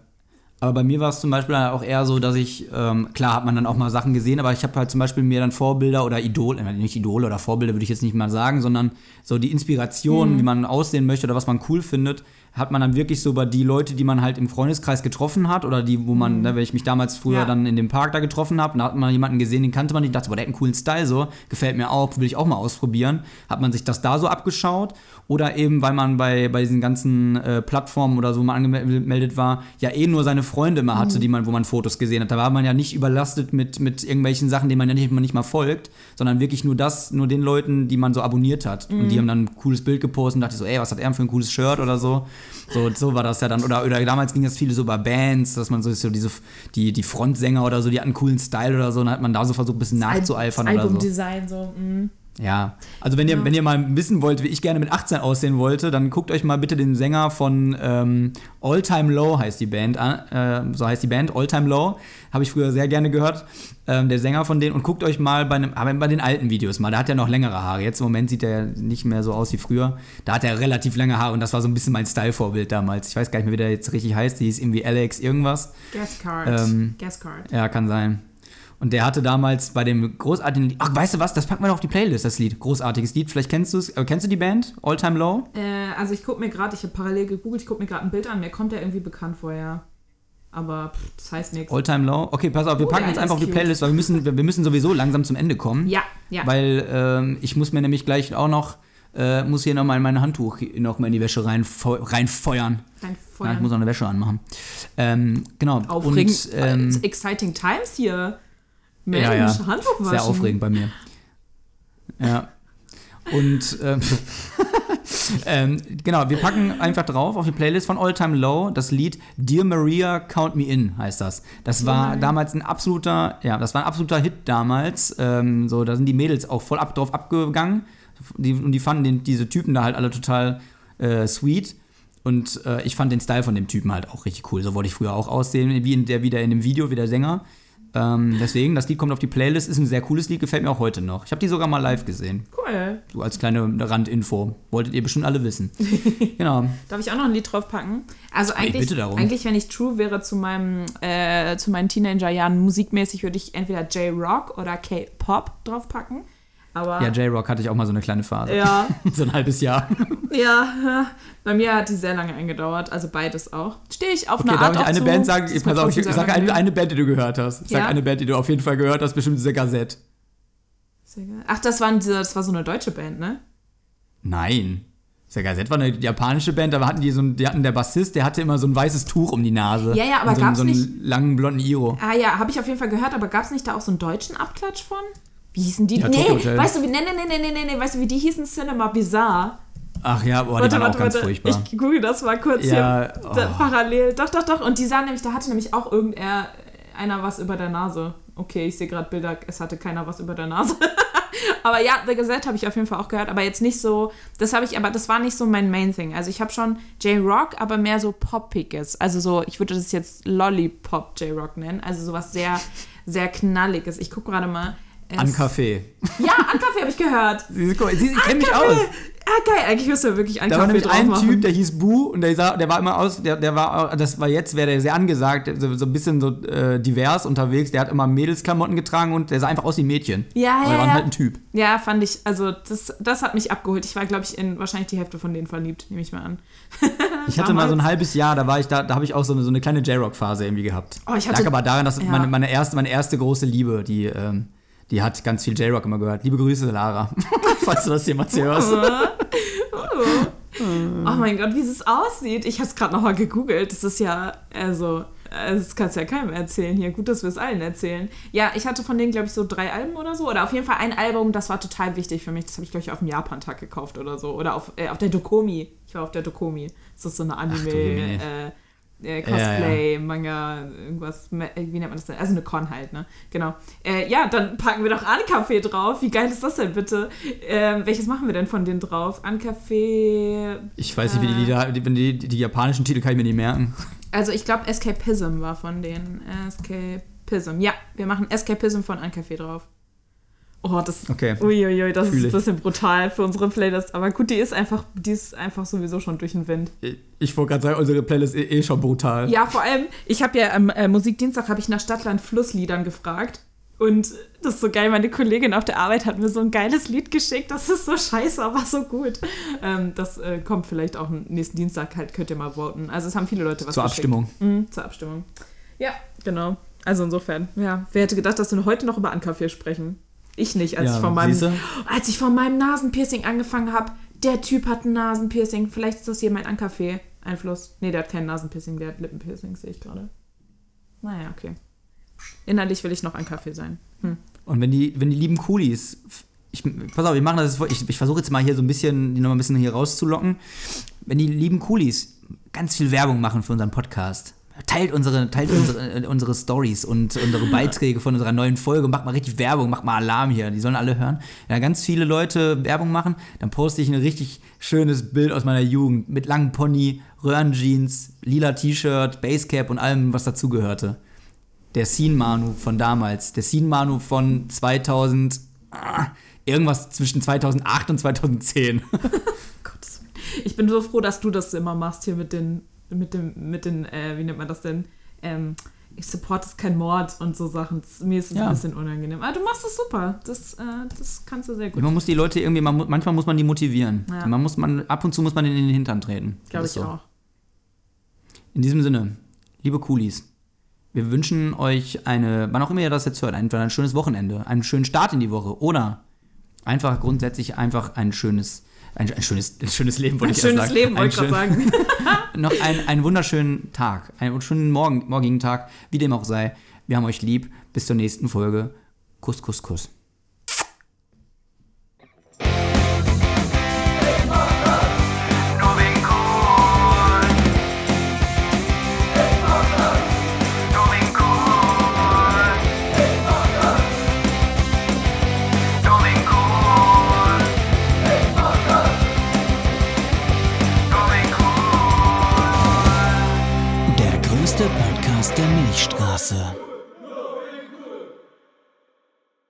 Aber bei mir war es zum Beispiel auch eher so, dass ich, ähm, klar hat man dann auch mal Sachen gesehen, aber ich habe halt zum Beispiel mir dann Vorbilder oder Idole, äh, nicht Idole oder Vorbilder würde ich jetzt nicht mal sagen, sondern so die Inspiration, mhm. wie man aussehen möchte oder was man cool findet, hat man dann wirklich so über die Leute, die man halt im Freundeskreis getroffen hat oder die, wo man, mhm. ne, wenn ich mich damals früher ja. dann in dem Park da getroffen habe, da hat man jemanden gesehen, den kannte man nicht, dachte, boah, der hat einen coolen Style so, gefällt mir auch, will ich auch mal ausprobieren. Hat man sich das da so abgeschaut oder eben, weil man bei, bei diesen ganzen äh, Plattformen oder so wo man angemeldet war, ja eh nur seine Freunde immer hatte, mhm. die man, wo man Fotos gesehen hat. Da war man ja nicht überlastet mit, mit irgendwelchen Sachen, denen man ja nicht, man nicht mal folgt, sondern wirklich nur das, nur den Leuten, die man so abonniert hat. Mhm. Und die mhm. haben dann ein cooles Bild gepostet und dachte so, ey, was hat er für ein cooles Shirt oder so. So, so war das ja dann. Oder, oder damals ging das viele so bei Bands, dass man so, so diese, die, die Frontsänger oder so, die hatten einen coolen Style oder so, und dann hat man da so versucht, ein bisschen nachzueifern Al oder so. Albumdesign so. Mm. Ja, also wenn ihr, ja. wenn ihr mal wissen wollt, wie ich gerne mit 18 aussehen wollte, dann guckt euch mal bitte den Sänger von ähm, All Time Low heißt die Band, äh, so heißt die Band, All Time Low, habe ich früher sehr gerne gehört, ähm, der Sänger von denen und guckt euch mal bei, einem, aber bei den alten Videos mal, da hat er noch längere Haare, jetzt im Moment sieht er nicht mehr so aus wie früher, da hat er relativ lange Haare und das war so ein bisschen mein Style-Vorbild damals, ich weiß gar nicht mehr, wie der jetzt richtig heißt, die hieß irgendwie Alex irgendwas. Gascard. Ähm, Gascard. Ja, kann sein. Und der hatte damals bei dem großartigen Lied, ach, weißt du was, das packen wir doch auf die Playlist, das Lied. Großartiges Lied. Vielleicht kennst du es. Äh, kennst du die Band? All Time Low? Äh, also ich gucke mir gerade, ich habe parallel gegoogelt, ich gucke mir gerade ein Bild an. Mir kommt der irgendwie bekannt vorher. Aber pff, das heißt nichts. All Time Low. Okay, pass auf, wir oh, packen uns einfach auf die Playlist, weil wir müssen, wir, wir müssen sowieso langsam zum Ende kommen. Ja, ja. Weil ähm, ich muss mir nämlich gleich auch noch, äh, muss hier nochmal mein Handtuch noch mal in die Wäsche reinfeu reinfeuern. Reinfeuern. Ja, ich muss noch eine Wäsche anmachen. Ähm, genau. Aufregend. Und, ähm, exciting times hier. Mensch, ja, ja. Handtuch waschen. Sehr aufregend bei mir. Ja. Und ähm, ähm, genau, wir packen einfach drauf auf die Playlist von All Time Low das Lied Dear Maria Count Me In heißt das. Das war damals ein absoluter, ja, das war ein absoluter Hit damals. Ähm, so, da sind die Mädels auch voll ab, drauf abgegangen. Die, und die fanden den, diese Typen da halt alle total äh, sweet. Und äh, ich fand den Style von dem Typen halt auch richtig cool. So wollte ich früher auch aussehen, wie in der wieder in dem Video, wie der Sänger. Ähm, deswegen, das Lied kommt auf die Playlist, ist ein sehr cooles Lied, gefällt mir auch heute noch. Ich habe die sogar mal live gesehen. Cool. So als kleine Randinfo. Wolltet ihr bestimmt alle wissen. genau. Darf ich auch noch ein Lied draufpacken? Also eigentlich, eigentlich wenn ich true wäre zu meinem äh, zu meinen Teenagerjahren musikmäßig, würde ich entweder J-Rock oder K-Pop draufpacken. Aber ja, J-Rock hatte ich auch mal so eine kleine Phase. Ja. so ein halbes Jahr. ja, bei mir hat die sehr lange eingedauert, also beides auch. Stehe ich auf okay, eine Art Darf ich eine zu, Band sagen? Pass auf, ich, ich sage eine, eine, Band, die du gehört hast. Ich ja? sage eine Band, die du auf jeden Fall gehört hast, bestimmt diese Gazette. Ach, das, waren diese, das war so eine deutsche Band, ne? Nein. Der Gazette war eine japanische Band, aber hatten die so ein, die hatten der Bassist, der hatte immer so ein weißes Tuch um die Nase. Ja, ja, aber so, gab's so einen nicht, langen blonden Iro. Ah ja, habe ich auf jeden Fall gehört, aber gab es nicht da auch so einen deutschen Abklatsch von? Wie hießen die? Ja, nee, weißt du, wie, nee, nee, nee, nee, nee, nee, weißt du, wie die hießen? Cinema Bizarre. Ach ja, boah, die warte, waren warte, auch ganz warte. furchtbar. Ich google das mal kurz ja, hier oh. parallel. Doch, doch, doch. Und die sahen nämlich, da hatte nämlich auch irgendeiner was über der Nase. Okay, ich sehe gerade Bilder, es hatte keiner was über der Nase. aber ja, The Gazette habe ich auf jeden Fall auch gehört, aber jetzt nicht so, das habe ich, aber das war nicht so mein Main Thing. Also ich habe schon J-Rock, aber mehr so Poppiges. Also so, ich würde das jetzt Lollipop J-Rock nennen. Also sowas sehr, sehr knalliges. Ich gucke gerade mal. Es- An Kaffee. Ja, an Kaffee habe ich gehört. Sie, mal, sie, kennt mich Kaffee. aus. Ah, geil. Eigentlich müsste er wirklich an Da war Kaffee nämlich ein machen. Typ, der hieß Bu und der, sah, der war immer aus, der, der war, das war jetzt, wäre der sehr angesagt, so, so ein bisschen so äh, divers unterwegs. Der hat immer Mädelsklamotten getragen und der sah einfach aus wie ein Mädchen. Ja, Aber ja, der war ja. halt ein Typ. Ja, fand ich, also das, das hat mich abgeholt. Ich war, glaube ich, in wahrscheinlich die Hälfte von denen verliebt, nehme ich mal an. Ich hatte mal so ein halbes Jahr, da war ich da, da habe ich auch so eine, so eine kleine J-Rock-Phase irgendwie gehabt. Oh, ich hatte- Lag aber daran, dass Ja. meine, meine, erste, meine erste große Liebe, die, ähm, die hat ganz viel J-Rock immer gehört. Liebe Grüße, Lara. Falls du das jemals hörst. Oh mein Gott, wie es aussieht. Ich habe es gerade nochmal gegoogelt. Das ist ja, also, das kannst du ja keinem erzählen hier. Gut, dass wir es allen erzählen. Ja, ich hatte von denen, glaube ich, so drei Alben oder so. Oder auf jeden Fall ein Album, das war total wichtig für mich. Das habe ich, glaube ich, auf dem Japan-Tag gekauft oder so. Oder auf, äh, auf der Dokomi. Ich war auf der Dokomi. Das ist so eine du Jemine. Äh, äh, Ja, ja. Cosplay, Manga, irgendwas, äh, wie nennt man das denn? Also eine Con halt, ne? Genau. Äh, ja, dann packen wir doch Ankaffee drauf. Wie geil ist das denn bitte? Ähm, welches machen wir denn von denen drauf? Ankaffee. Ich weiß nicht, wie die Lieder, die, die, die, die japanischen Titel kann ich mir nicht merken. Also ich glaube Escapism war von denen. Escapism. Ja, wir machen Escapism von Ankaffee drauf. Oh, das. Okay. Uiuiui, das Fühl ist ein ich. bisschen brutal für unsere Playlist. Aber gut, die ist einfach, die ist einfach sowieso schon durch den Wind. Ich wollte gerade sagen, unsere Playlist ist eh schon brutal. Ja, vor allem, ich habe ja am äh, Musikdienstag habe ich nach Stadtland Flussliedern gefragt. Und das ist so geil, meine Kollegin auf der Arbeit hat mir so ein geiles Lied geschickt. Das ist so scheiße, aber so gut. Ähm, das äh, kommt vielleicht auch nächsten Dienstag halt, könnt ihr mal voten. Also es haben viele Leute was Zur geschickt. Abstimmung. Mhm, zur Abstimmung. Ja, genau. Also insofern, ja. Wer hätte gedacht, dass wir heute noch über Ankaffee sprechen? Ich nicht, als Ja, ich von meinem, siehste? als ich von meinem Nasenpiercing angefangen habe. Der Typ hat ein Nasenpiercing. Vielleicht ist das hier mein Ankaffee-Einfluss. Nee, der hat kein Nasenpiercing, der hat Lippenpiercing, sehe ich gerade. Naja, okay. Innerlich will ich noch ein Kaffee sein. Hm. Und wenn die, wenn die lieben Coolies, ich, pass auf, wir machen das, ich, ich versuche jetzt mal hier so ein bisschen, die noch ein bisschen hier rauszulocken. Wenn die lieben Coolies ganz viel Werbung machen für unseren Podcast, teilt unsere, teilt unsere, äh, unsere Stories und unsere Beiträge von unserer neuen Folge, macht mal richtig Werbung, macht mal Alarm hier, die sollen alle hören. Wenn da ganz viele Leute Werbung machen, dann poste ich ein richtig schönes Bild aus meiner Jugend mit langen Pony, Röhrenjeans, lila T-Shirt, Basecap und allem, was dazugehörte der Scene Manu von damals, der Scene Manu von 2000, ah, irgendwas zwischen 2008 und 2010. Gottes Willen. Ich bin so froh, dass du das immer machst hier mit den, mit dem, mit den, äh, wie nennt man das denn? Ähm, ich support ist kein Mord und so Sachen. Das, mir ist es Ja. ein bisschen unangenehm. Aber du machst es super. Das, äh, das kannst du sehr gut. Man muss die Leute irgendwie, man, manchmal muss man die motivieren. Ja. Man muss man, ab und zu muss man denen in den Hintern treten. Glaube ich so. auch. In diesem Sinne, liebe Coolies, wir wünschen euch eine, wann auch immer ihr das jetzt hört, entweder ein schönes Wochenende, einen schönen Start in die Woche oder einfach grundsätzlich einfach ein schönes, ein, ein schönes, ein schönes Leben, wollte Ein ich schönes sagen. Leben, wollte ich gerade sagen. noch ein, einen wunderschönen Tag, einen schönen Morgen, morgigen Tag, wie dem auch sei. Wir haben euch lieb. Bis zur nächsten Folge. Kuss, Kuss, Kuss. Cool.